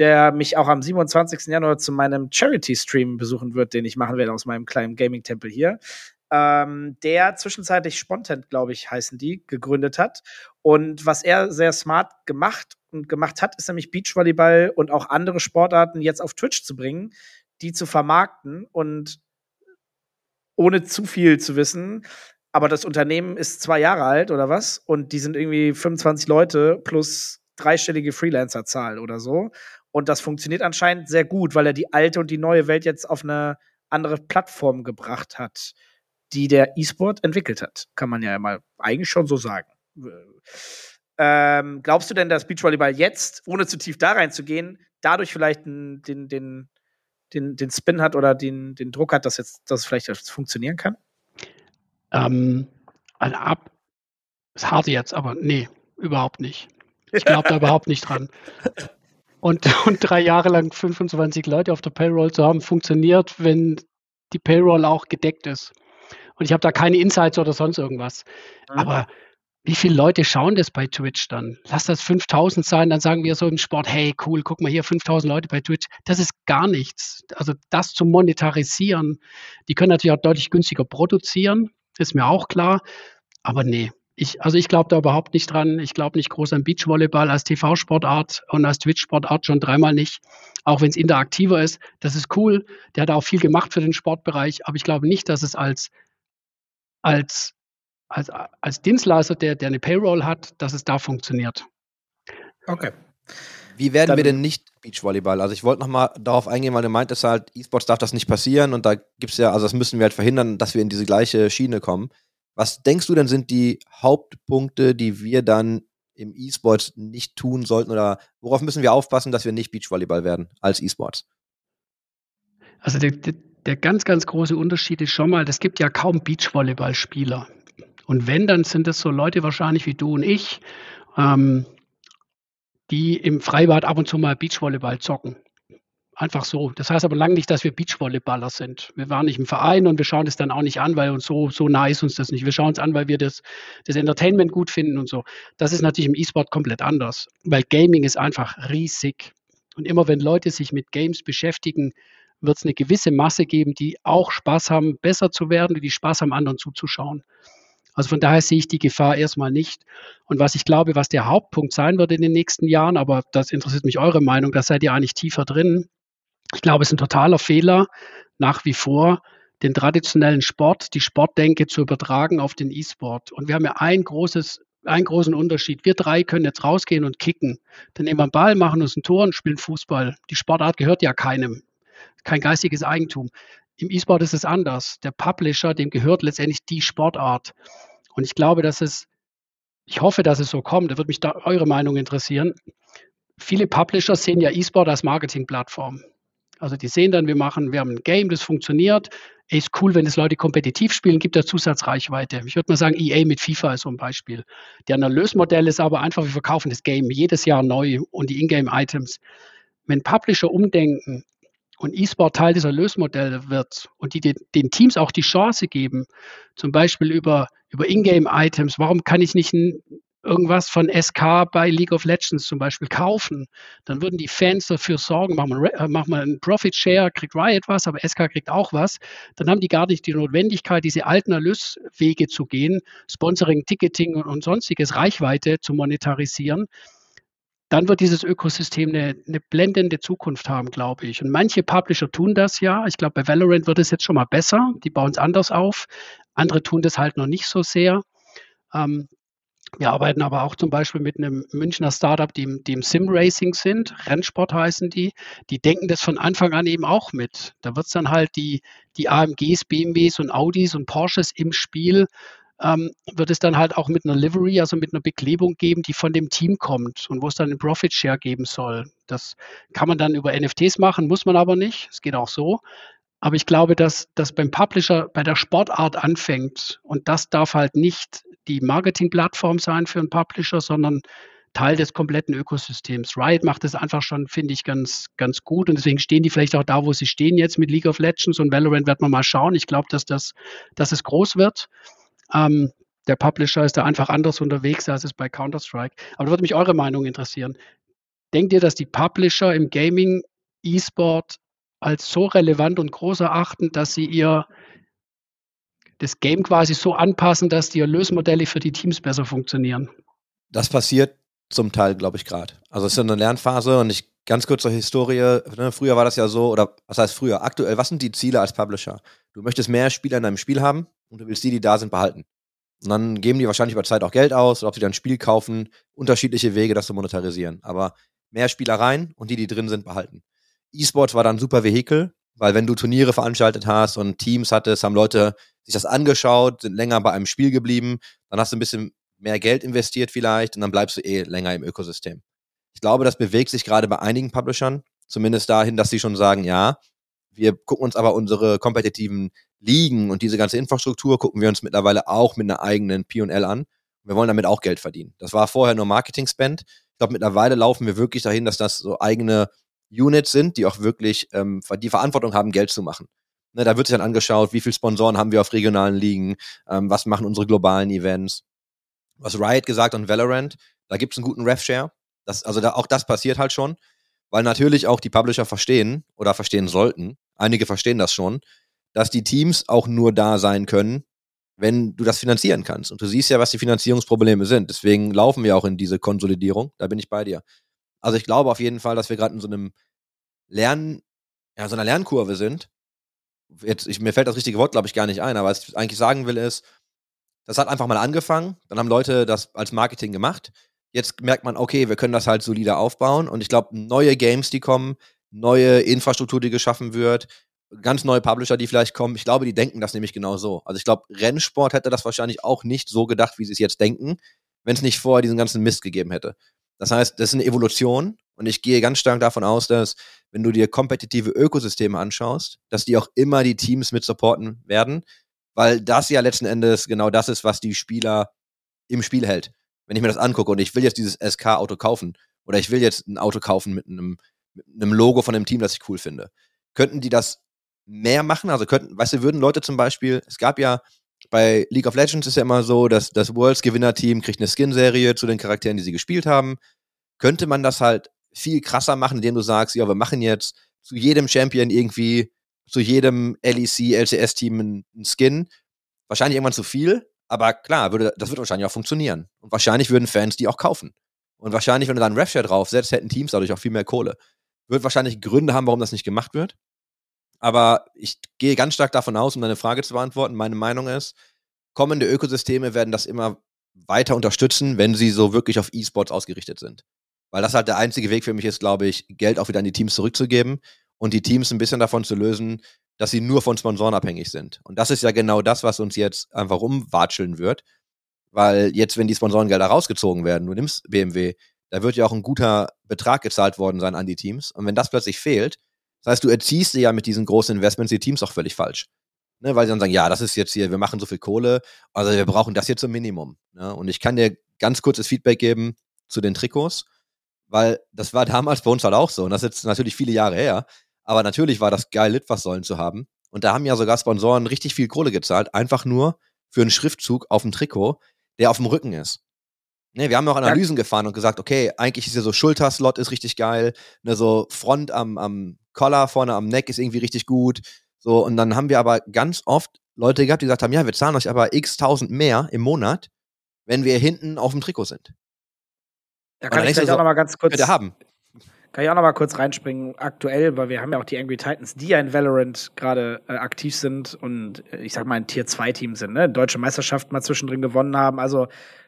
der mich auch am 27. Januar zu meinem Charity-Stream besuchen wird, den ich machen werde aus meinem kleinen Gaming-Tempel hier. Ähm, der zwischenzeitlich Spontent, glaube ich, heißen die, gegründet hat. Und was er sehr smart gemacht und gemacht hat, ist nämlich Beachvolleyball und auch andere Sportarten jetzt auf Twitch zu bringen, die zu vermarkten und ohne zu viel zu wissen. Aber das Unternehmen ist zwei Jahre alt oder was? Und die sind irgendwie 25 Leute plus dreistellige Freelancer-Zahl oder so. Und das funktioniert anscheinend sehr gut, weil er die alte und die neue Welt jetzt auf eine andere Plattform gebracht hat, die der E-Sport entwickelt hat. Kann man ja mal eigentlich schon so sagen. Ähm, glaubst du denn, dass Beachvolleyball jetzt, ohne zu tief da reinzugehen, dadurch vielleicht den, den, den, den, den Spin hat oder den, den Druck hat, dass jetzt das vielleicht funktionieren kann? Ähm, also ab, ist hart jetzt, aber nee, überhaupt nicht. Ich glaube da überhaupt nicht dran. Und, und drei Jahre lang 25 Leute auf der Payroll zu haben, funktioniert, wenn die Payroll auch gedeckt ist. Und ich habe da keine Insights oder sonst irgendwas. Mhm. Aber wie viele Leute schauen das bei Twitch dann? Lass das 5000 sein, dann sagen wir so im Sport, hey, cool, guck mal hier, 5000 Leute bei Twitch. Das ist gar nichts. Also das zu monetarisieren, die können natürlich auch deutlich günstiger produzieren, ist mir auch klar. Aber nee, ich, also ich glaube da überhaupt nicht dran. Ich glaube nicht groß an Beachvolleyball als TV-Sportart und als Twitch-Sportart schon dreimal nicht. Auch wenn es interaktiver ist. Das ist cool. Der hat auch viel gemacht für den Sportbereich. Aber ich glaube nicht, dass es als, als, als, als Dienstleister, der, der eine Payroll hat, dass es da funktioniert. Okay. Wie werden Dann, wir denn nicht Beachvolleyball? Also ich wollte nochmal darauf eingehen, weil du meintest halt, E-Sports darf das nicht passieren und da gibt es ja, also das müssen wir halt verhindern, dass wir in diese gleiche Schiene kommen. Was denkst du denn sind die Hauptpunkte, die wir dann im E-Sport nicht tun sollten oder worauf müssen wir aufpassen, dass wir nicht Beachvolleyball werden als E-Sports? Also der, der, der, ganz, ganz große Unterschied ist schon mal, es gibt ja kaum Beachvolleyballspieler. Und wenn, dann sind das so Leute wahrscheinlich wie du und ich, ähm, die im Freibad ab und zu mal Beachvolleyball zocken. Einfach so. Das heißt aber lange nicht, dass wir Beachvolleyballer sind. Wir waren nicht im Verein und wir schauen es dann auch nicht an, weil uns so, so nah ist uns das nicht. Wir schauen es an, weil wir das, das Entertainment gut finden und so. Das ist natürlich im E-Sport komplett anders, weil Gaming ist einfach riesig. Und immer wenn Leute sich mit Games beschäftigen, wird es eine gewisse Masse geben, die auch Spaß haben, besser zu werden, die Spaß haben, anderen zuzuschauen. Also von daher sehe ich die Gefahr erstmal nicht. Und was ich glaube, was der Hauptpunkt sein wird in den nächsten Jahren, aber das interessiert mich eure Meinung, da seid ihr eigentlich tiefer drin. Ich glaube, es ist ein totaler Fehler, nach wie vor den traditionellen Sport, die Sportdenke zu übertragen auf den E-Sport. Und wir haben ja ein großes, einen großen Unterschied. Wir drei können jetzt rausgehen und kicken. Dann nehmen wir einen Ball, machen uns ein Tor und spielen Fußball. Die Sportart gehört ja keinem. Kein geistiges Eigentum. Im E-Sport ist es anders. Der Publisher, dem gehört letztendlich die Sportart. Und ich glaube, dass es, ich hoffe, dass es so kommt. Da würde mich da eure Meinung interessieren. Viele Publisher sehen ja E-Sport als Marketingplattform. Also die sehen dann, wir machen, wir haben ein Game, das funktioniert. Ist cool, wenn es Leute kompetitiv spielen, gibt da Zusatzreichweite. Ich würde mal sagen, EA mit FIFA ist so ein Beispiel. Der Erlösmodell ist aber einfach, wir verkaufen das Game jedes Jahr neu und die Ingame-Items. Wenn Publisher umdenken und E-Sport Teil dieser Lösmodelle wird und die den, den, Teams auch die Chance geben, zum Beispiel über, über Ingame-Items, warum kann ich nicht ein, irgendwas von SK bei League of Legends zum Beispiel kaufen? Dann würden die Fans dafür sorgen, machen wir, äh, machen einen Profit-Share, kriegt Riot was, aber SK kriegt auch was. Dann haben die gar nicht die Notwendigkeit, diese alten Erlöswege zu gehen, Sponsoring, Ticketing und, und sonstiges, Reichweite zu monetarisieren dann wird dieses Ökosystem eine, eine, blendende Zukunft haben, glaube ich. Und manche Publisher tun das ja. Ich glaube, bei Valorant wird es jetzt schon mal besser. Die bauen es anders auf. Andere tun das halt noch nicht so sehr. Ähm, wir arbeiten aber auch zum Beispiel mit einem Münchner Startup, die, die im Sim-Racing sind. Rennsport heißen die. Die denken das von Anfang an eben auch mit. Da wird es dann halt die, die AMGs, BMWs und Audis und Porsches im Spiel ähm, wird es dann halt auch mit einer Livery, also mit einer Beklebung geben, die von dem Team kommt und wo es dann einen Profit Share geben soll. Das kann man dann über NFTs machen, muss man aber nicht. Es geht auch so. Aber ich glaube, dass das beim Publisher bei der Sportart anfängt und das darf halt nicht die Marketingplattform sein für einen Publisher, sondern Teil des kompletten Ökosystems. Riot macht das einfach schon, finde ich, ganz, ganz gut und deswegen stehen die vielleicht auch da, wo sie stehen jetzt mit League of Legends und Valorant wird man mal schauen. Ich glaube, dass das, dass es groß wird. Ähm, der Publisher ist da einfach anders unterwegs als es bei Counter-Strike. Aber da würde mich eure Meinung interessieren. Denkt ihr, dass die Publisher im Gaming E-Sport als so relevant und groß erachten, dass sie ihr das Game quasi so anpassen, dass die Erlösmodelle für die Teams besser funktionieren? Das passiert zum Teil, glaube ich, gerade. Also es ist eine Lernphase und ich ganz kurz zur Historie. Ne, früher war das ja so, oder was heißt früher? Aktuell, was sind die Ziele als Publisher? Du möchtest mehr Spieler in deinem Spiel haben und du willst die, die da sind, behalten. Und dann geben die wahrscheinlich über Zeit auch Geld aus, oder ob sie dann ein Spiel kaufen, unterschiedliche Wege, das zu monetarisieren. Aber mehr Spieler rein und die, die drin sind, behalten. E-Sports war dann ein super Vehikel, weil wenn du Turniere veranstaltet hast und Teams hattest, haben Leute sich das angeschaut, sind länger bei einem Spiel geblieben, dann hast du ein bisschen mehr Geld investiert vielleicht und dann bleibst du eh länger im Ökosystem. Ich glaube, das bewegt sich gerade bei einigen Publishern, zumindest dahin, dass sie schon sagen, ja, wir gucken uns aber unsere kompetitiven Ligen und diese ganze Infrastruktur gucken wir uns mittlerweile auch mit einer eigenen P&L an. Wir wollen damit auch Geld verdienen. Das war vorher nur Marketing-Spend. Ich glaube, mittlerweile laufen wir wirklich dahin, dass das so eigene Units sind, die auch wirklich ähm, die Verantwortung haben, Geld zu machen. Ne, da wird sich dann angeschaut, wie viele Sponsoren haben wir auf regionalen Ligen, ähm, was machen unsere globalen Events. Was Riot gesagt und Valorant, da gibt es einen guten Ref-Share. Das, also da, auch das passiert halt schon, weil natürlich auch die Publisher verstehen oder verstehen sollten, einige verstehen das schon, dass die Teams auch nur da sein können, wenn du das finanzieren kannst. Und du siehst ja, was die Finanzierungsprobleme sind. Deswegen laufen wir auch in diese Konsolidierung. Da bin ich bei dir. Also ich glaube auf jeden Fall, dass wir gerade in so einem Lernen, ja, so einer Lernkurve sind. Jetzt, ich, mir fällt das richtige Wort, glaube ich, gar nicht ein, aber was ich eigentlich sagen will, ist, das hat einfach mal angefangen. Dann haben Leute das als Marketing gemacht. Jetzt merkt man, okay, wir können das halt solider aufbauen. Und ich glaube, neue Games, die kommen, neue Infrastruktur, die geschaffen wird, ganz neue Publisher, die vielleicht kommen, ich glaube, die denken das nämlich genau so. Also ich glaube, Rennsport hätte das wahrscheinlich auch nicht so gedacht, wie sie es jetzt denken, wenn es nicht vorher diesen ganzen Mist gegeben hätte. Das heißt, das ist eine Evolution und ich gehe ganz stark davon aus, dass wenn du dir kompetitive Ökosysteme anschaust, dass die auch immer die Teams mit supporten werden, weil das ja letzten Endes genau das ist, was die Spieler im Spiel hält wenn ich mir das angucke und ich will jetzt dieses SK-Auto kaufen oder ich will jetzt ein Auto kaufen mit einem mit einem Logo von einem Team, das ich cool finde. Könnten die das mehr machen? Also könnten, weißt du, würden Leute zum Beispiel, es gab ja bei League of Legends ist ja immer so, dass das Worlds Gewinner-Team kriegt eine Skin-Serie zu den Charakteren, die sie gespielt haben. Könnte man das halt viel krasser machen, indem du sagst, ja, wir machen jetzt zu jedem Champion irgendwie, zu jedem LEC, LCS-Team einen Skin. Wahrscheinlich irgendwann zu viel, aber klar, würde, das wird wahrscheinlich auch funktionieren. Und wahrscheinlich würden Fans die auch kaufen. Und wahrscheinlich, wenn du da einen Refshare draufsetzt, hätten Teams dadurch auch viel mehr Kohle. Wird wahrscheinlich Gründe haben, warum das nicht gemacht wird. Aber ich gehe ganz stark davon aus, um deine Frage zu beantworten. Meine Meinung ist, kommende Ökosysteme werden das immer weiter unterstützen, wenn sie so wirklich auf E-Sports ausgerichtet sind. Weil das halt der einzige Weg für mich ist, glaube ich, Geld auch wieder an die Teams zurückzugeben und die Teams ein bisschen davon zu lösen, dass sie nur von Sponsoren abhängig sind. Und das ist ja genau das, was uns jetzt einfach umwatscheln wird. Weil jetzt, wenn die Sponsorengelder rausgezogen werden, du nimmst BMW, da wird ja auch ein guter Betrag gezahlt worden sein an die Teams. Und wenn das plötzlich fehlt, das heißt, du erziehst dir ja mit diesen großen Investments die Teams auch völlig falsch. Ne, weil sie dann sagen, ja, das ist jetzt hier, wir machen so viel Kohle, also wir brauchen das jetzt zum Minimum. Ne? Und ich kann dir ganz kurzes Feedback geben zu den Trikots, weil das war damals bei uns halt auch so. Und das ist jetzt natürlich viele Jahre her. Aber natürlich war das geil, Litfaßsäulen zu haben. Und da haben ja sogar Sponsoren richtig viel Kohle gezahlt, einfach nur für einen Schriftzug auf dem Trikot, der auf dem Rücken ist. Ne, wir haben auch Analysen ja. gefahren und gesagt, okay, eigentlich ist ja so Schulterslot ist richtig geil, ne, so Front am, am Collar vorne am Neck ist irgendwie richtig gut. So, und dann haben wir aber ganz oft Leute gehabt, die gesagt haben, ja, wir zahlen euch aber x tausend mehr im Monat, wenn wir hinten auf dem Trikot sind. Da kann ich vielleicht so, auch noch mal ganz kurz. Haben. Kann ich auch noch mal kurz reinspringen, aktuell, weil wir haben ja auch die Angry Titans, die ja in Valorant gerade äh, aktiv sind und äh, ich sag mal ein Tier 2 Team sind, ne? Deutsche Meisterschaft mal zwischendrin gewonnen haben. Also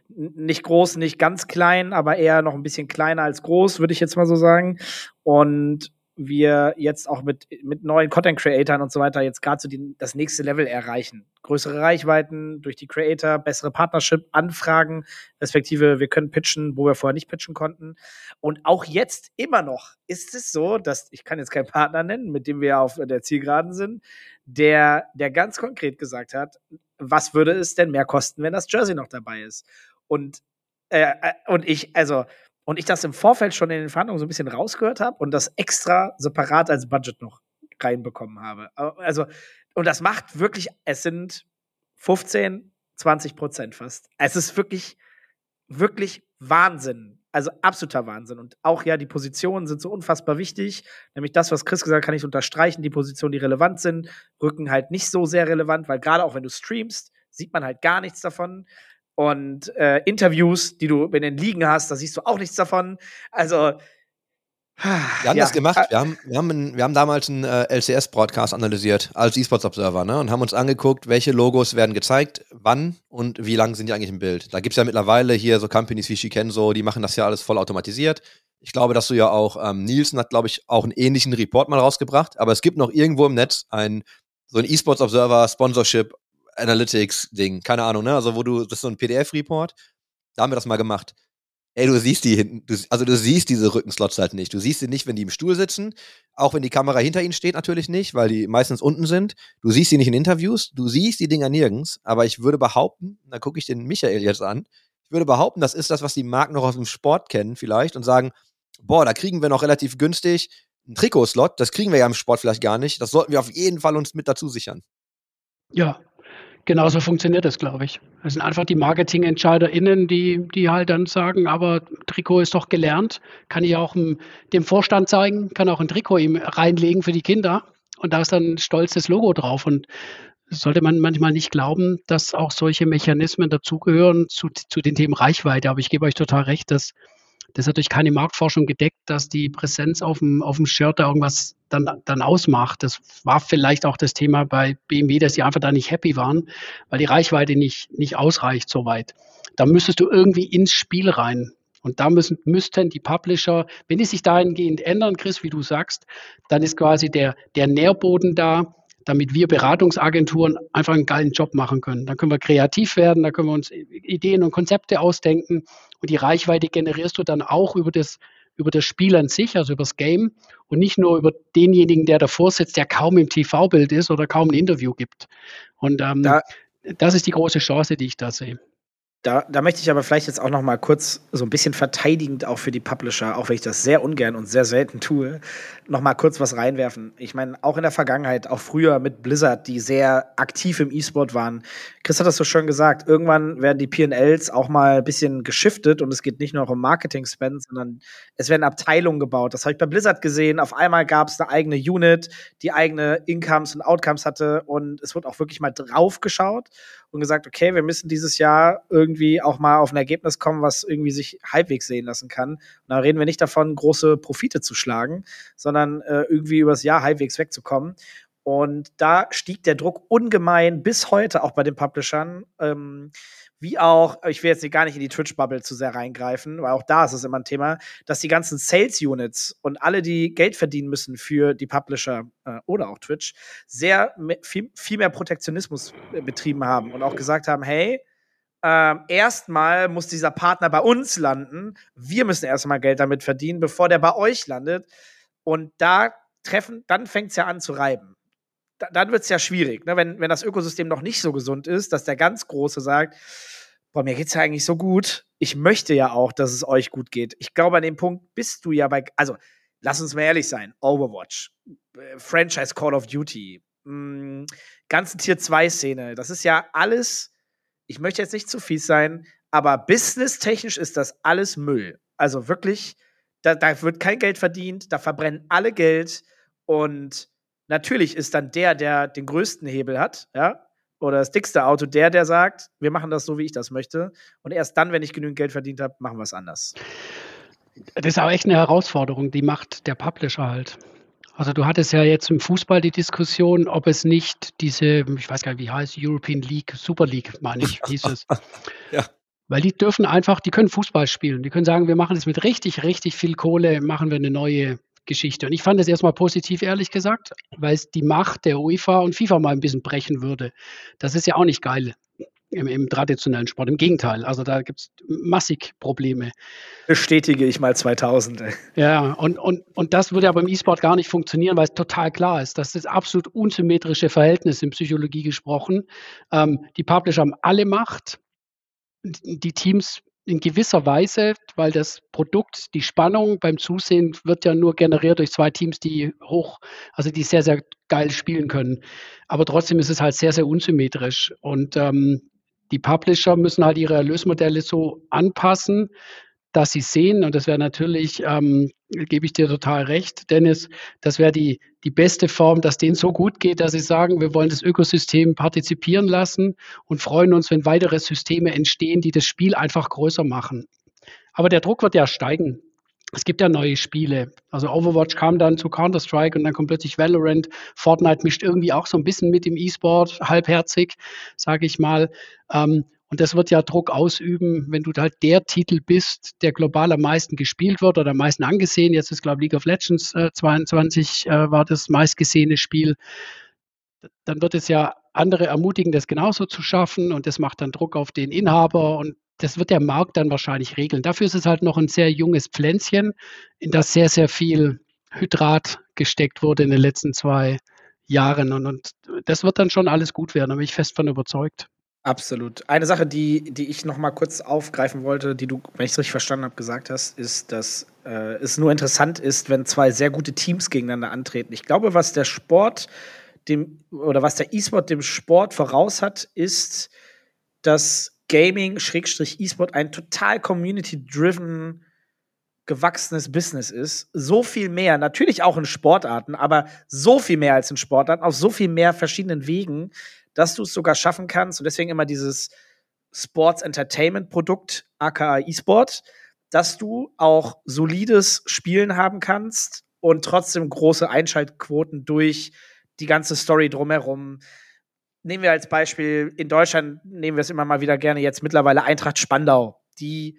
nicht groß, nicht ganz klein, aber eher noch ein bisschen kleiner als groß, würde ich jetzt mal so sagen. Und wir jetzt auch mit, mit neuen Content Creatern und so weiter jetzt gerade so die, das nächste Level erreichen. Größere Reichweiten durch die Creator, bessere Partnership, Anfragen, respektive wir können pitchen, wo wir vorher nicht pitchen konnten. Und auch jetzt immer noch ist es so, dass ich kann jetzt keinen Partner nennen, mit dem wir auf der Zielgeraden sind, der, der ganz konkret gesagt hat, was würde es denn mehr kosten, wenn das Jersey noch dabei ist? Und, äh, äh und ich, also, und ich das im Vorfeld schon in den Verhandlungen so ein bisschen rausgehört habe und das extra separat als Budget noch reinbekommen habe. Also, und das macht wirklich, es sind 15, 20 Prozent fast. Es ist wirklich, wirklich Wahnsinn. Also absoluter Wahnsinn. Und auch ja, die Positionen sind so unfassbar wichtig. Nämlich das, was Chris gesagt hat, kann ich unterstreichen. Die Positionen, die relevant sind, rücken halt nicht so sehr relevant, weil gerade auch wenn du streamst, sieht man halt gar nichts davon und äh, Interviews, die du in den Ligen hast, da siehst du auch nichts davon. Also wir haben ja. das gemacht. Wir haben, wir haben, ein, wir haben damals einen äh, LCS-Broadcast analysiert als E-Sports-Observer ne? und haben uns angeguckt, welche Logos werden gezeigt, wann und wie lang sind die eigentlich im Bild. Da gibt es ja mittlerweile hier so Companies wie Shikenso, die machen das ja alles voll automatisiert. Ich glaube, dass du ja auch, ähm, Nielsen hat, glaube ich, auch einen ähnlichen Report mal rausgebracht, aber es gibt noch irgendwo im Netz ein so ein E-Sports-Observer Sponsorship Analytics-Ding, keine Ahnung, ne? Also wo du, das ist so ein PDF-Report, da haben wir das mal gemacht. Ey, du siehst die hinten, du, also du siehst diese Rückenslots halt nicht. Du siehst sie nicht, wenn die im Stuhl sitzen, auch wenn die Kamera hinter ihnen steht, natürlich nicht, weil die meistens unten sind. Du siehst sie nicht in Interviews, du siehst die Dinger nirgends, aber ich würde behaupten, da gucke ich den Michael jetzt an, ich würde behaupten, das ist das, was die Marken noch aus dem Sport kennen, vielleicht, und sagen, boah, da kriegen wir noch relativ günstig einen Trikotslot, das kriegen wir ja im Sport vielleicht gar nicht. Das sollten wir auf jeden Fall uns mit dazu sichern. Ja, Genauso funktioniert das, glaube ich. Es sind einfach die MarketingentscheiderInnen, die, die halt dann sagen, aber Trikot ist doch gelernt, kann ich auch dem Vorstand zeigen, kann auch ein Trikot ihm reinlegen für die Kinder und da ist dann ein stolzes Logo drauf und sollte man manchmal nicht glauben, dass auch solche Mechanismen dazugehören zu, zu den Themen Reichweite. Aber ich gebe euch total recht, dass das hat durch keine Marktforschung gedeckt, dass die Präsenz auf dem, auf dem Shirt da irgendwas dann, dann ausmacht. Das war vielleicht auch das Thema bei BMW, dass die einfach da nicht happy waren, weil die Reichweite nicht, nicht ausreicht so weit. Da müsstest du irgendwie ins Spiel rein. Und da müssen, müssten die Publisher, wenn die sich dahingehend ändern, Chris, wie du sagst, dann ist quasi der, der Nährboden da, damit wir Beratungsagenturen einfach einen geilen Job machen können. Dann können wir kreativ werden, da können wir uns Ideen und Konzepte ausdenken und die Reichweite generierst du dann auch über das, über das Spiel an sich, also über das Game und nicht nur über denjenigen, der davor sitzt, der kaum im TV-Bild ist oder kaum ein Interview gibt. Und ähm, da, das ist die große Chance, die ich da sehe. Da, da möchte ich aber vielleicht jetzt auch noch mal kurz so ein bisschen verteidigend auch für die Publisher, auch wenn ich das sehr ungern und sehr selten tue, noch mal kurz was reinwerfen. Ich meine, auch in der Vergangenheit, auch früher mit Blizzard, die sehr aktiv im E-Sport waren. Chris hat das so schön gesagt, irgendwann werden die P&Ls auch mal ein bisschen geschiftet und es geht nicht nur um Marketing-Spend, sondern es werden Abteilungen gebaut. Das habe ich bei Blizzard gesehen. Auf einmal gab es eine eigene Unit, die eigene Incomes und Outcomes hatte und es wird auch wirklich mal drauf geschaut und gesagt, okay, wir müssen dieses Jahr irgendwie auch mal auf ein Ergebnis kommen, was irgendwie sich halbwegs sehen lassen kann. Und da reden wir nicht davon, große Profite zu schlagen, sondern äh, irgendwie übers Jahr halbwegs wegzukommen. Und da stieg der Druck ungemein bis heute auch bei den Publishern. Ähm, wie auch, ich will jetzt gar nicht in die Twitch-Bubble zu sehr reingreifen, weil auch da ist es immer ein Thema, dass die ganzen Sales-Units und alle, die Geld verdienen müssen für die Publisher äh, oder auch Twitch, sehr viel, viel mehr Protektionismus äh, betrieben haben und auch gesagt haben, hey, äh, erstmal muss dieser Partner bei uns landen, wir müssen erstmal Geld damit verdienen, bevor der bei euch landet. Und da treffen, dann fängt es ja an zu reiben dann wird es ja schwierig, ne? wenn, wenn das Ökosystem noch nicht so gesund ist, dass der ganz Große sagt, boah, mir geht's ja eigentlich so gut. Ich möchte ja auch, dass es euch gut geht. Ich glaube, an dem Punkt bist du ja bei, also lass uns mal ehrlich sein, Overwatch, äh, Franchise Call of Duty, mh, mm, ganzen Tier 2 Szene, das ist ja alles, ich möchte jetzt nicht zu fies sein, aber businesstechnisch ist das alles Müll. Also wirklich, da, da wird kein Geld verdient, da verbrennen alle Geld und natürlich ist dann der, der den größten Hebel hat, ja, oder das dickste Auto, der, der sagt, wir machen das so, wie ich das möchte. Und erst dann, wenn ich genügend Geld verdient habe, machen wir es anders. Das ist auch echt eine Herausforderung, die macht der Publisher halt. Also du hattest ja jetzt im Fußball die Diskussion, ob es nicht diese, ich weiß gar nicht, wie heißt, European League, Super League, meine ich, hieß es. ja. Weil die dürfen einfach, die können Fußball spielen. Die können sagen, wir machen es mit richtig, richtig viel Kohle, machen wir eine neue Geschichte. Und ich fand es erstmal positiv, ehrlich gesagt, weil es die Macht der UEFA und FIFA mal ein bisschen brechen würde. Das ist ja auch nicht geil im, im traditionellen Sport. Im Gegenteil, also da gibt es massig Probleme. Bestätige ich mal 2000. Ey. Ja, und, und, und das würde ja beim E-Sport gar nicht funktionieren, weil es total klar ist. Das ist absolut unsymmetrische Verhältnis in Psychologie gesprochen. Ähm, die Publisher haben alle Macht. Die Teams in gewisser Weise, weil das Produkt, die Spannung beim Zusehen wird ja nur generiert durch zwei Teams, die hoch, also die sehr, sehr geil spielen können. Aber trotzdem ist es halt sehr, sehr unsymmetrisch. Und ähm, die Publisher müssen halt ihre Erlösmodelle so anpassen, dass sie sehen, und das wäre natürlich, ähm, gebe ich dir total recht, Dennis, das wäre die, die beste Form, dass denen so gut geht, dass sie sagen, wir wollen das Ökosystem partizipieren lassen und freuen uns, wenn weitere Systeme entstehen, die das Spiel einfach größer machen. Aber der Druck wird ja steigen. Es gibt ja neue Spiele. Also Overwatch kam dann zu Counter-Strike und dann kommt plötzlich Valorant. Fortnite mischt irgendwie auch so ein bisschen mit im E-Sport, halbherzig, sage ich mal. Ähm, und das wird ja Druck ausüben, wenn du halt der Titel bist, der global am meisten gespielt wird oder am meisten angesehen. Jetzt ist, glaube ich, League of Legends äh, 22 äh, war das meistgesehene Spiel. Dann wird es ja andere ermutigen, das genauso zu schaffen und das macht dann Druck auf den Inhaber und das wird der Markt dann wahrscheinlich regeln. Dafür ist es halt noch ein sehr junges Pflänzchen, in das sehr, sehr viel Hydrat gesteckt wurde in den letzten zwei Jahren. Und, und das wird dann schon alles gut werden, da bin ich fest von überzeugt. Absolut. Eine Sache, die, die ich noch mal kurz aufgreifen wollte, die du, wenn ich es richtig verstanden habe, gesagt hast, ist, dass äh, es nur interessant ist, wenn zwei sehr gute Teams gegeneinander antreten. Ich glaube, was der Sport dem oder was der E-Sport dem Sport voraus hat, ist, dass Gaming E-Sport ein total community-driven gewachsenes Business ist. So viel mehr, natürlich auch in Sportarten, aber so viel mehr als in Sportarten, auf so viel mehr verschiedenen Wegen, dass du es sogar schaffen kannst. Und deswegen immer dieses Sports Entertainment Produkt, aka E-Sport, dass du auch solides Spielen haben kannst und trotzdem große Einschaltquoten durch die ganze Story drumherum. Nehmen wir als Beispiel, in Deutschland nehmen wir es immer mal wieder gerne jetzt mittlerweile Eintracht Spandau, die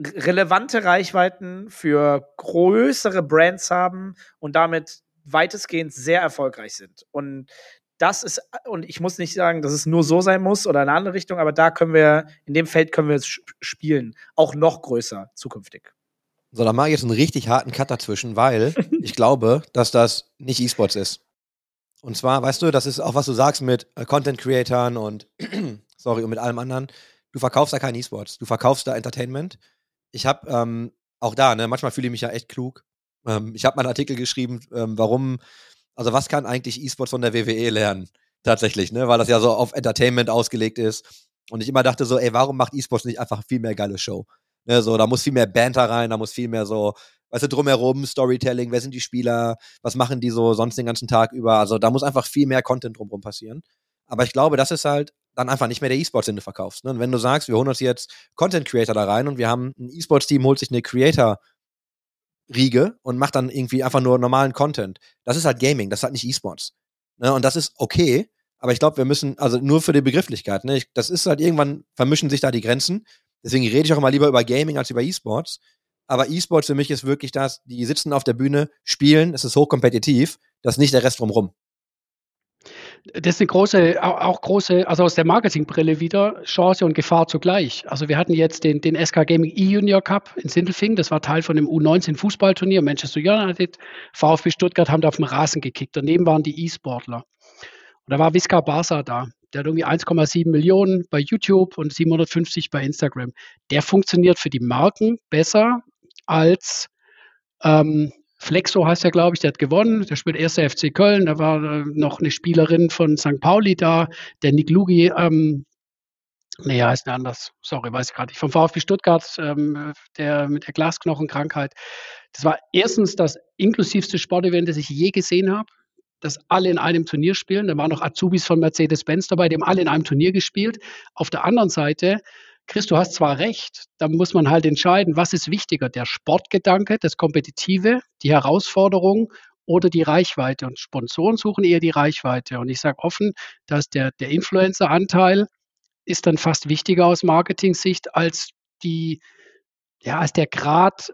relevante Reichweiten für größere Brands haben und damit weitestgehend sehr erfolgreich sind. Und das ist, und ich muss nicht sagen, dass es nur so sein muss oder in eine andere Richtung, aber da können wir, in dem Feld können wir es spielen. Auch noch größer zukünftig. So, da mache ich jetzt einen richtig harten Cut dazwischen, weil ich glaube, dass das nicht E-Sports ist. Und zwar, weißt du, das ist auch, was du sagst mit äh, Content-Creatern und, sorry, und mit allem anderen. du verkaufst da kein E-Sports, du verkaufst da Entertainment. Ich habe ähm, auch da, ne, manchmal fühle ich mich ja echt klug. Ähm, ich habe mal einen Artikel geschrieben, ähm, warum, also was kann eigentlich E-Sports von der WWE lernen? Tatsächlich, ne, weil das ja so auf Entertainment ausgelegt ist. Und ich immer dachte so, ey, warum macht E-Sports nicht einfach viel mehr geile Show? Ne, so, da muss viel mehr Banter rein, da muss viel mehr so, weißt du, drumherum, Storytelling, wer sind die Spieler, was machen die so sonst den ganzen Tag über? Also da muss einfach viel mehr Content drumherum passieren. Aber ich glaube, das ist halt dann einfach nicht mehr der E-Sports, den du verkaufst. Ne? Und wenn du sagst, wir holen uns jetzt Content Creator da rein und wir haben ein E-Sports-Team, holt sich eine Creator-Riege und macht dann irgendwie einfach nur normalen Content. Das ist halt Gaming, das ist halt nicht E-Sports. Ne? Und das ist okay, aber ich glaube, wir müssen, also nur für die Begrifflichkeit, ne? Ich, das ist halt irgendwann, vermischen sich da die Grenzen. Deswegen rede ich auch immer lieber über Gaming als über E-Sports. Aber E-Sports für mich ist wirklich das, die sitzen auf der Bühne, spielen, es ist hochkompetitiv, das ist nicht der Rest drumrum. Das ist eine große, auch große, also aus der Marketingbrille wieder, Chance und Gefahr zugleich. Also wir hatten jetzt den, den SK Gaming E-Junior Cup in Sindelfingen, das war Teil von dem U19 Fußballturnier, Manchester United, VfB Stuttgart haben da auf dem Rasen gekickt, daneben waren die E-Sportler. Und da war Visca Barca da. Der hat irgendwie 1,7 Millionen bei YouTube und 750 bei Instagram. Der funktioniert für die Marken besser als ähm, Flexo heißt er, glaube ich, der hat gewonnen. Der spielt erster FC Köln. Da war äh, noch eine Spielerin von St. Pauli da. Der Nick Lugi, ähm, nee, heißt er anders. Sorry, weiß ich gerade nicht. Vom VfB Stuttgart, ähm, der mit der Glasknochenkrankheit. Das war erstens das inklusivste Sportevent, das ich je gesehen habe dass alle in einem Turnier spielen. Da waren noch Azubis von Mercedes-Benz dabei, die haben alle in einem Turnier gespielt. Auf der anderen Seite, Chris, du hast zwar recht, da muss man halt entscheiden, was ist wichtiger, der Sportgedanke, das Kompetitive, die Herausforderung oder die Reichweite. Und Sponsoren suchen eher die Reichweite. Und ich sage offen, dass der, der Influencer-Anteil ist dann fast wichtiger aus Marketing-Sicht als die, ja, als der Grad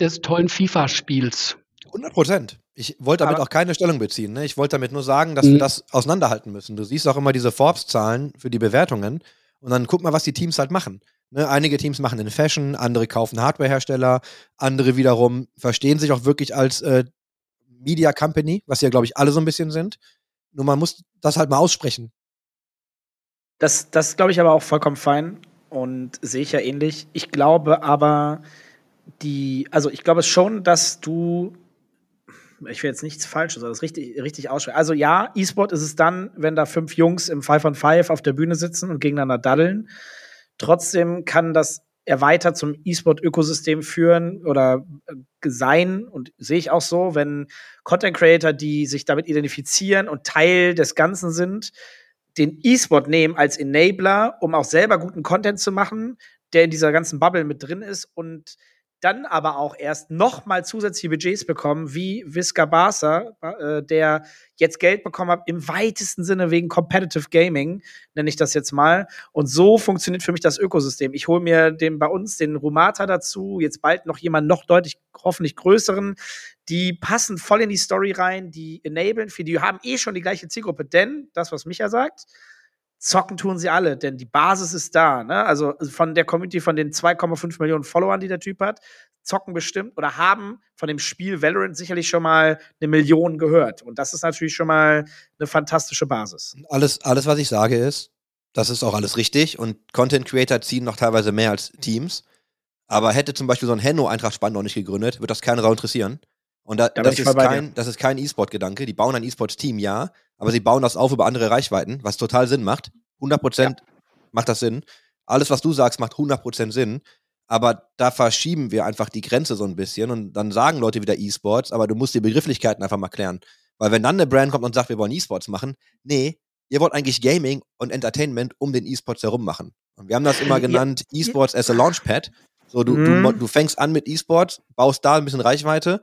des tollen FIFA-Spiels. 100 Prozent. Ich wollte damit auch keine Stellung beziehen. Ne? Ich wollte damit nur sagen, dass mhm. wir das auseinanderhalten müssen. Du siehst auch immer diese Forbes-Zahlen für die Bewertungen und dann guck mal, was die Teams halt machen. Ne? Einige Teams machen in Fashion, andere kaufen Hardware-Hersteller, andere wiederum verstehen sich auch wirklich als äh, Media Company, was ja, glaube ich, alle so ein bisschen sind. Nur man muss das halt mal aussprechen. Das, das glaube ich aber auch vollkommen fein und sehe ich ja ähnlich. Ich glaube aber, die, also ich glaube schon, dass du ich will jetzt nichts Falsches, sondern das richtig, richtig aussprechen. Also ja, E-Sport ist es dann, wenn da fünf Jungs im Five on Five auf der Bühne sitzen und gegeneinander daddeln. Trotzdem kann das erweitert zum E-Sport-Ökosystem führen oder äh, sein und sehe ich auch so, wenn Content Creator, die sich damit identifizieren und Teil des Ganzen sind, den E-Sport nehmen als Enabler, um auch selber guten Content zu machen, der in dieser ganzen Bubble mit drin ist und dann aber auch erst nochmal zusätzliche Budgets bekommen, wie Visca Barca, äh, der jetzt Geld bekommen hat, im weitesten Sinne wegen Competitive Gaming, nenne ich das jetzt mal. Und so funktioniert für mich das Ökosystem. Ich hole mir den bei uns, den Rumata dazu, jetzt bald noch jemand noch deutlich, hoffentlich größeren. Die passen voll in die Story rein, die enablen für die haben eh schon die gleiche Zielgruppe, denn das, was Micha sagt, zocken tun sie alle, denn die Basis ist da. Ne? Also von der Community, von den 2,5 Millionen Followern, die der Typ hat, zocken bestimmt oder haben von dem Spiel Valorant sicherlich schon mal eine Million gehört. Und das ist natürlich schon mal eine fantastische Basis. Alles, alles was ich sage ist, das ist auch alles richtig und Content Creator ziehen noch teilweise mehr als Teams. Aber hätte zum Beispiel so ein Henno Eintracht Spandau nicht gegründet, wird das keinen Raum interessieren. Und da, da das, ist kein, das ist kein E-Sport-Gedanke. Die bauen ein E-Sports-Team, ja, aber sie bauen das auf über andere Reichweiten, was total Sinn macht. 100% ja. macht das Sinn. Alles, was du sagst, macht 100% Sinn. Aber da verschieben wir einfach die Grenze so ein bisschen und dann sagen Leute wieder E-Sports, aber du musst die Begrifflichkeiten einfach mal klären. Weil wenn dann eine Brand kommt und sagt, wir wollen E-Sports machen, nee, ihr wollt eigentlich Gaming und Entertainment um den E-Sports herum machen. Und wir haben das immer genannt, ja. E-Sports as a Launchpad. So, du, mhm. du, du fängst an mit E-Sports, baust da ein bisschen Reichweite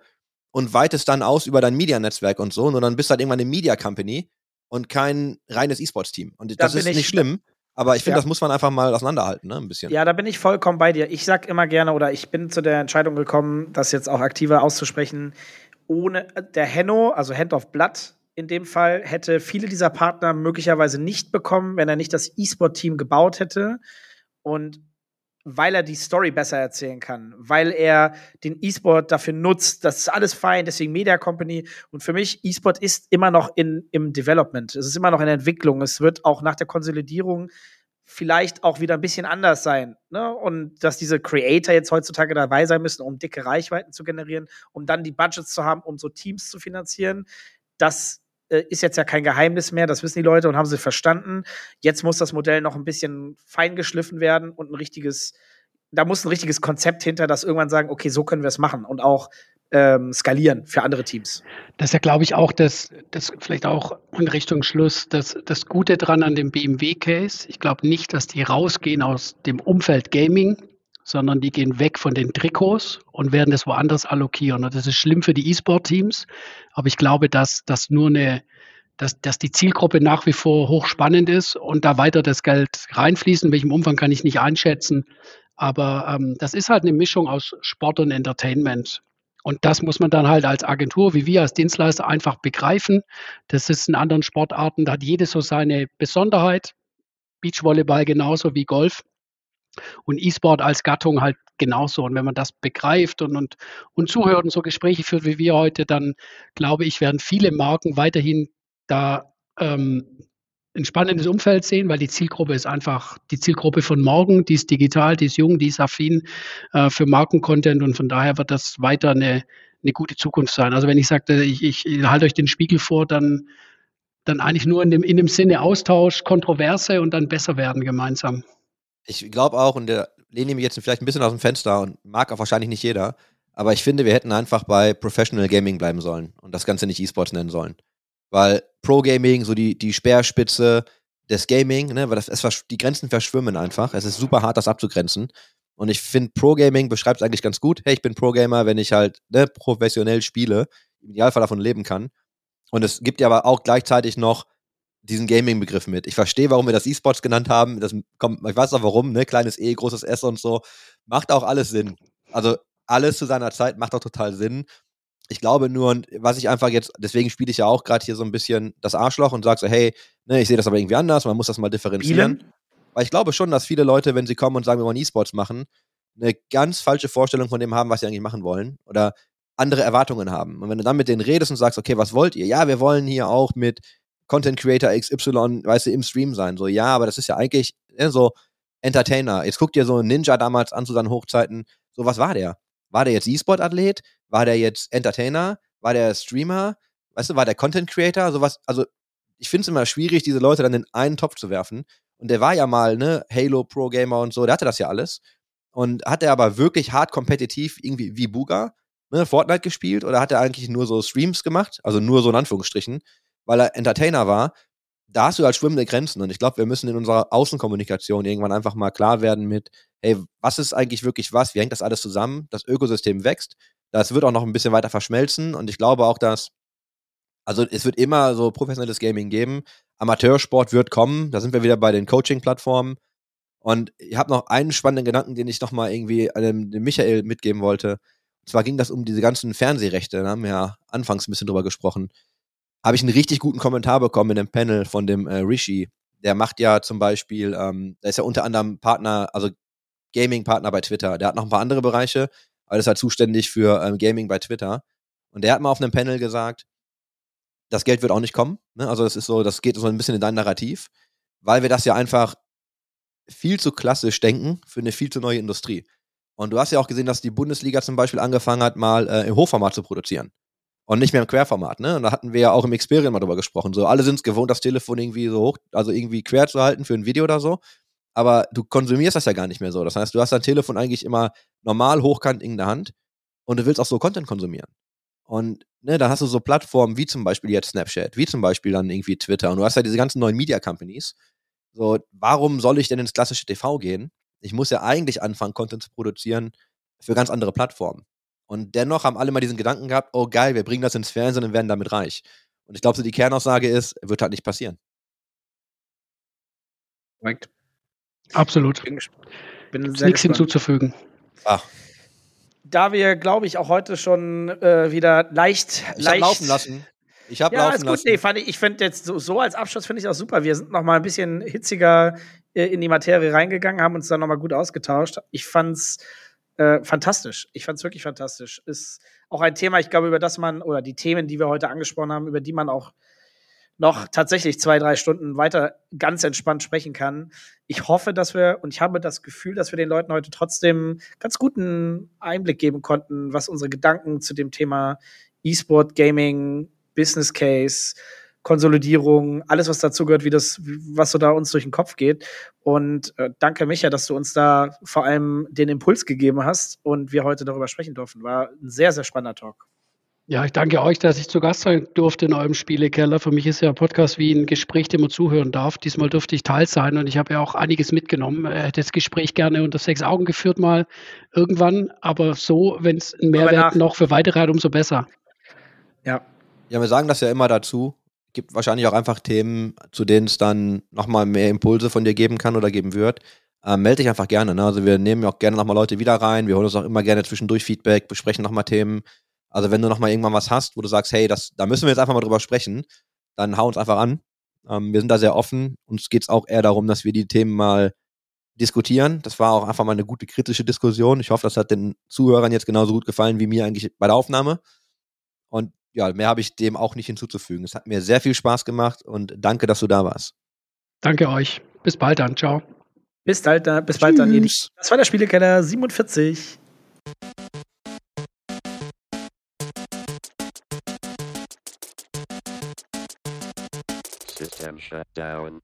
und weitest dann aus über dein Media-Netzwerk und so, und dann bist du halt irgendwann eine Media-Company und kein reines E-Sports-Team. Und da das ist nicht schlimm. Aber ich finde, ja. das muss man einfach mal auseinanderhalten, ne? Ein bisschen. Ja, da bin ich vollkommen bei dir. Ich sag immer gerne, oder ich bin zu der Entscheidung gekommen, das jetzt auch aktiver auszusprechen. Ohne der Henno, also Hand of Blood in dem Fall, hätte viele dieser Partner möglicherweise nicht bekommen, wenn er nicht das E-Sport-Team gebaut hätte. Und weil er die Story besser erzählen kann, weil er den E-Sport dafür nutzt. Das ist alles fein, deswegen Media Company. Und für mich, E-Sport ist immer noch in, im Development. Es ist immer noch in Entwicklung. Es wird auch nach der Konsolidierung vielleicht auch wieder ein bisschen anders sein. Ne? Und dass diese Creator jetzt heutzutage dabei sein müssen, um dicke Reichweiten zu generieren, um dann die Budgets zu haben, um so Teams zu finanzieren, das ist jetzt ja kein Geheimnis mehr, das wissen die Leute und haben sie verstanden. Jetzt muss das Modell noch ein bisschen feingeschliffen werden und ein richtiges, da muss ein richtiges Konzept hinter, das irgendwann sagen, okay, so können wir es machen und auch ähm, skalieren für andere Teams. Das ist ja, glaube ich, auch das, das vielleicht auch in Richtung Schluss, das, das Gute dran an dem BMW-Case. Ich glaube nicht, dass die rausgehen aus dem Umfeld Gaming, sondern die gehen weg von den Trikots und werden das woanders allokieren. Und das ist schlimm für die E-Sport-Teams, aber ich glaube, dass das nur eine dass, dass die Zielgruppe nach wie vor hochspannend ist und da weiter das Geld reinfließt. In welchem Umfang kann ich nicht einschätzen. Aber ähm, das ist halt eine Mischung aus Sport und Entertainment. Und das muss man dann halt als Agentur, wie wir als Dienstleister, einfach begreifen. Das ist in anderen Sportarten, da hat jedes so seine Besonderheit. Beachvolleyball genauso wie Golf. Und E-Sport als Gattung halt genauso. Und wenn man das begreift und, und, und zuhört und so Gespräche führt wie wir heute, dann glaube ich, werden viele Marken weiterhin da ähm, ein spannendes Umfeld sehen, weil die Zielgruppe ist einfach die Zielgruppe von morgen, die ist digital, die ist jung, die ist affin äh, für Markencontent und von daher wird das weiter eine, eine gute Zukunft sein. Also wenn ich sagte, ich, ich, halte euch den Spiegel vor, dann, dann eigentlich nur in dem, in dem Sinne Austausch, Kontroverse und dann besser werden gemeinsam. Ich glaube auch, und der lehne mich jetzt vielleicht ein bisschen aus dem Fenster und mag auch wahrscheinlich nicht jeder, aber ich finde, wir hätten einfach bei Professional Gaming bleiben sollen und das Ganze nicht E-Sports nennen sollen. Weil Pro-Gaming, so die, die Speerspitze des Gaming, ne, weil das, es, die Grenzen verschwimmen einfach. Es ist super hart, das abzugrenzen. Und ich finde, Pro-Gaming beschreibt es eigentlich ganz gut. Hey, ich bin Pro-Gamer, wenn ich halt ne, professionell spiele, im Idealfall davon leben kann. Und es gibt ja aber auch gleichzeitig noch diesen Gaming-Begriff mit. Ich verstehe, warum wir das E-Sports genannt haben. Das kommt, ich weiß auch warum, ne? Kleines E, großes S und so. Macht auch alles Sinn. Also alles zu seiner Zeit macht auch total Sinn. Ich glaube nur, was ich einfach jetzt, deswegen spiele ich ja auch gerade hier so ein bisschen das Arschloch und sage so, hey, ne, ich sehe das aber irgendwie anders, man muss das mal differenzieren. Spielen? Weil ich glaube schon, dass viele Leute, wenn sie kommen und sagen, wir wollen E-Sports machen, eine ganz falsche Vorstellung von dem haben, was sie eigentlich machen wollen. Oder andere Erwartungen haben. Und wenn du dann mit denen redest und sagst, okay, was wollt ihr? Ja, wir wollen hier auch mit Content Creator XY, weißt du, im Stream sein. So, ja, aber das ist ja eigentlich ja, so Entertainer. Jetzt guck dir so Ninja damals an zu seinen Hochzeiten. So, was war der? War der jetzt E-Sport-Athlet? War der jetzt Entertainer? War der Streamer? Weißt du, war der Content Creator? Sowas, also ich finde es immer schwierig, diese Leute dann in einen Topf zu werfen. Und der war ja mal, ne, Halo Pro Gamer und so, der hatte das ja alles. Und hat er aber wirklich hart kompetitiv irgendwie wie Buga, ne, Fortnite gespielt oder hat er eigentlich nur so Streams gemacht? Also nur so in Anführungsstrichen, weil er Entertainer war. Da hast du halt schwimmende Grenzen. Und ich glaube, wir müssen in unserer Außenkommunikation irgendwann einfach mal klar werden mit, hey, was ist eigentlich wirklich was? Wie hängt das alles zusammen? Das Ökosystem wächst. Das wird auch noch ein bisschen weiter verschmelzen und ich glaube auch, dass, also es wird immer so professionelles Gaming geben. Amateursport wird kommen, da sind wir wieder bei den Coaching-Plattformen. Und ich habe noch einen spannenden Gedanken, den ich noch mal irgendwie dem, dem Michael mitgeben wollte. Und zwar ging das um diese ganzen Fernsehrechte, da haben wir ja anfangs ein bisschen drüber gesprochen. Habe ich einen richtig guten Kommentar bekommen in dem Panel von dem äh, Rishi. Der macht ja zum Beispiel, ähm, der ist ja unter anderem Partner, also Gaming-Partner bei Twitter. Der hat noch ein paar andere Bereiche, aber ist halt zuständig für ähm, Gaming bei Twitter. Und der hat mal auf einem Panel gesagt, das Geld wird auch nicht kommen. Ne? Also das ist so, das geht so ein bisschen in dein Narrativ, weil wir das ja einfach viel zu klassisch denken für eine viel zu neue Industrie. Und du hast ja auch gesehen, dass die Bundesliga zum Beispiel angefangen hat, mal äh, im Hochformat zu produzieren. Und nicht mehr im Querformat, ne? Und da hatten wir ja auch im Xperien mal drüber gesprochen. So, alle sind es gewohnt, das Telefon irgendwie so hoch, also irgendwie quer zu halten für ein Video oder so aber du konsumierst das ja gar nicht mehr so. Das heißt, du hast dein Telefon eigentlich immer normal hochkant in der Hand und du willst auch so Content konsumieren. Und ne, dann hast du so Plattformen wie zum Beispiel jetzt Snapchat, wie zum Beispiel dann irgendwie Twitter und du hast ja diese ganzen neuen Media Companies. So, warum soll ich denn ins klassische TV gehen? Ich muss ja eigentlich anfangen, Content zu produzieren für ganz andere Plattformen. Und dennoch haben alle mal diesen Gedanken gehabt, oh geil, wir bringen das ins Fernsehen und werden damit reich. Und ich glaube, so die Kernaussage ist, wird halt nicht passieren. Korrekt. Absolut. Bin, bin Nichts gespannt. hinzuzufügen. Ach. Da wir, glaube ich, auch heute schon äh, wieder leicht, ich leicht laufen lassen. Ich habe ja, laufen ist gut. lassen. Nee, fand ich, ich finde jetzt so, so, als Abschluss finde ich auch super. Wir sind noch mal ein bisschen hitziger äh, in die Materie reingegangen, haben uns dann noch mal gut ausgetauscht. Ich fand's äh, fantastisch. Ich fand's wirklich fantastisch. Ist auch ein Thema, ich glaube, über das man oder die Themen, die wir heute angesprochen haben, über die man auch noch tatsächlich zwei, drei Stunden weiter ganz entspannt sprechen kann. Ich hoffe, dass wir, und ich habe das Gefühl, dass wir den Leuten heute trotzdem ganz guten Einblick geben konnten, was unsere Gedanken zu dem Thema E-Sport, Gaming, Business Case, Konsolidierung, alles, was dazu gehört, wie das, was so da uns durch den Kopf geht. Und äh, danke, Micha, dass du uns da vor allem den Impuls gegeben hast und wir heute darüber sprechen durften. War ein sehr, sehr spannender Talk. Ja, ich danke euch, dass ich zu Gast sein durfte in eurem Spielekeller. Für mich ist ja ein Podcast wie ein Gespräch, dem man zuhören darf. Diesmal durfte ich Teil sein und ich habe ja auch einiges mitgenommen. Ich hätte das Gespräch gerne unter sechs Augen geführt mal irgendwann, aber so, wenn es ein Mehrwert noch für weitere hat, umso besser. Ja. Ja, wir sagen das ja immer dazu gibt wahrscheinlich auch einfach Themen, zu denen es dann nochmal mehr Impulse von dir geben kann oder geben wird. Ähm, melde dich einfach gerne. Ne? Also wir nehmen auch gerne nochmal Leute wieder rein. Wir holen uns auch immer gerne zwischendurch Feedback, besprechen nochmal Themen. Also wenn du nochmal irgendwann was hast, wo du sagst, hey, das, da müssen wir jetzt einfach mal drüber sprechen, dann hau uns einfach an. Ähm, wir sind da sehr offen. Uns geht es auch eher darum, dass wir die Themen mal diskutieren. Das war auch einfach mal eine gute kritische Diskussion. Ich hoffe, das hat den Zuhörern jetzt genauso gut gefallen wie mir eigentlich bei der Aufnahme. Und ja, mehr habe ich dem auch nicht hinzuzufügen. Es hat mir sehr viel Spaß gemacht und danke, dass du da warst. Danke euch. Bis bald dann. Ciao. Bis bald, dann, bis bald dann. Das war der Spielekeller 47. System shut down.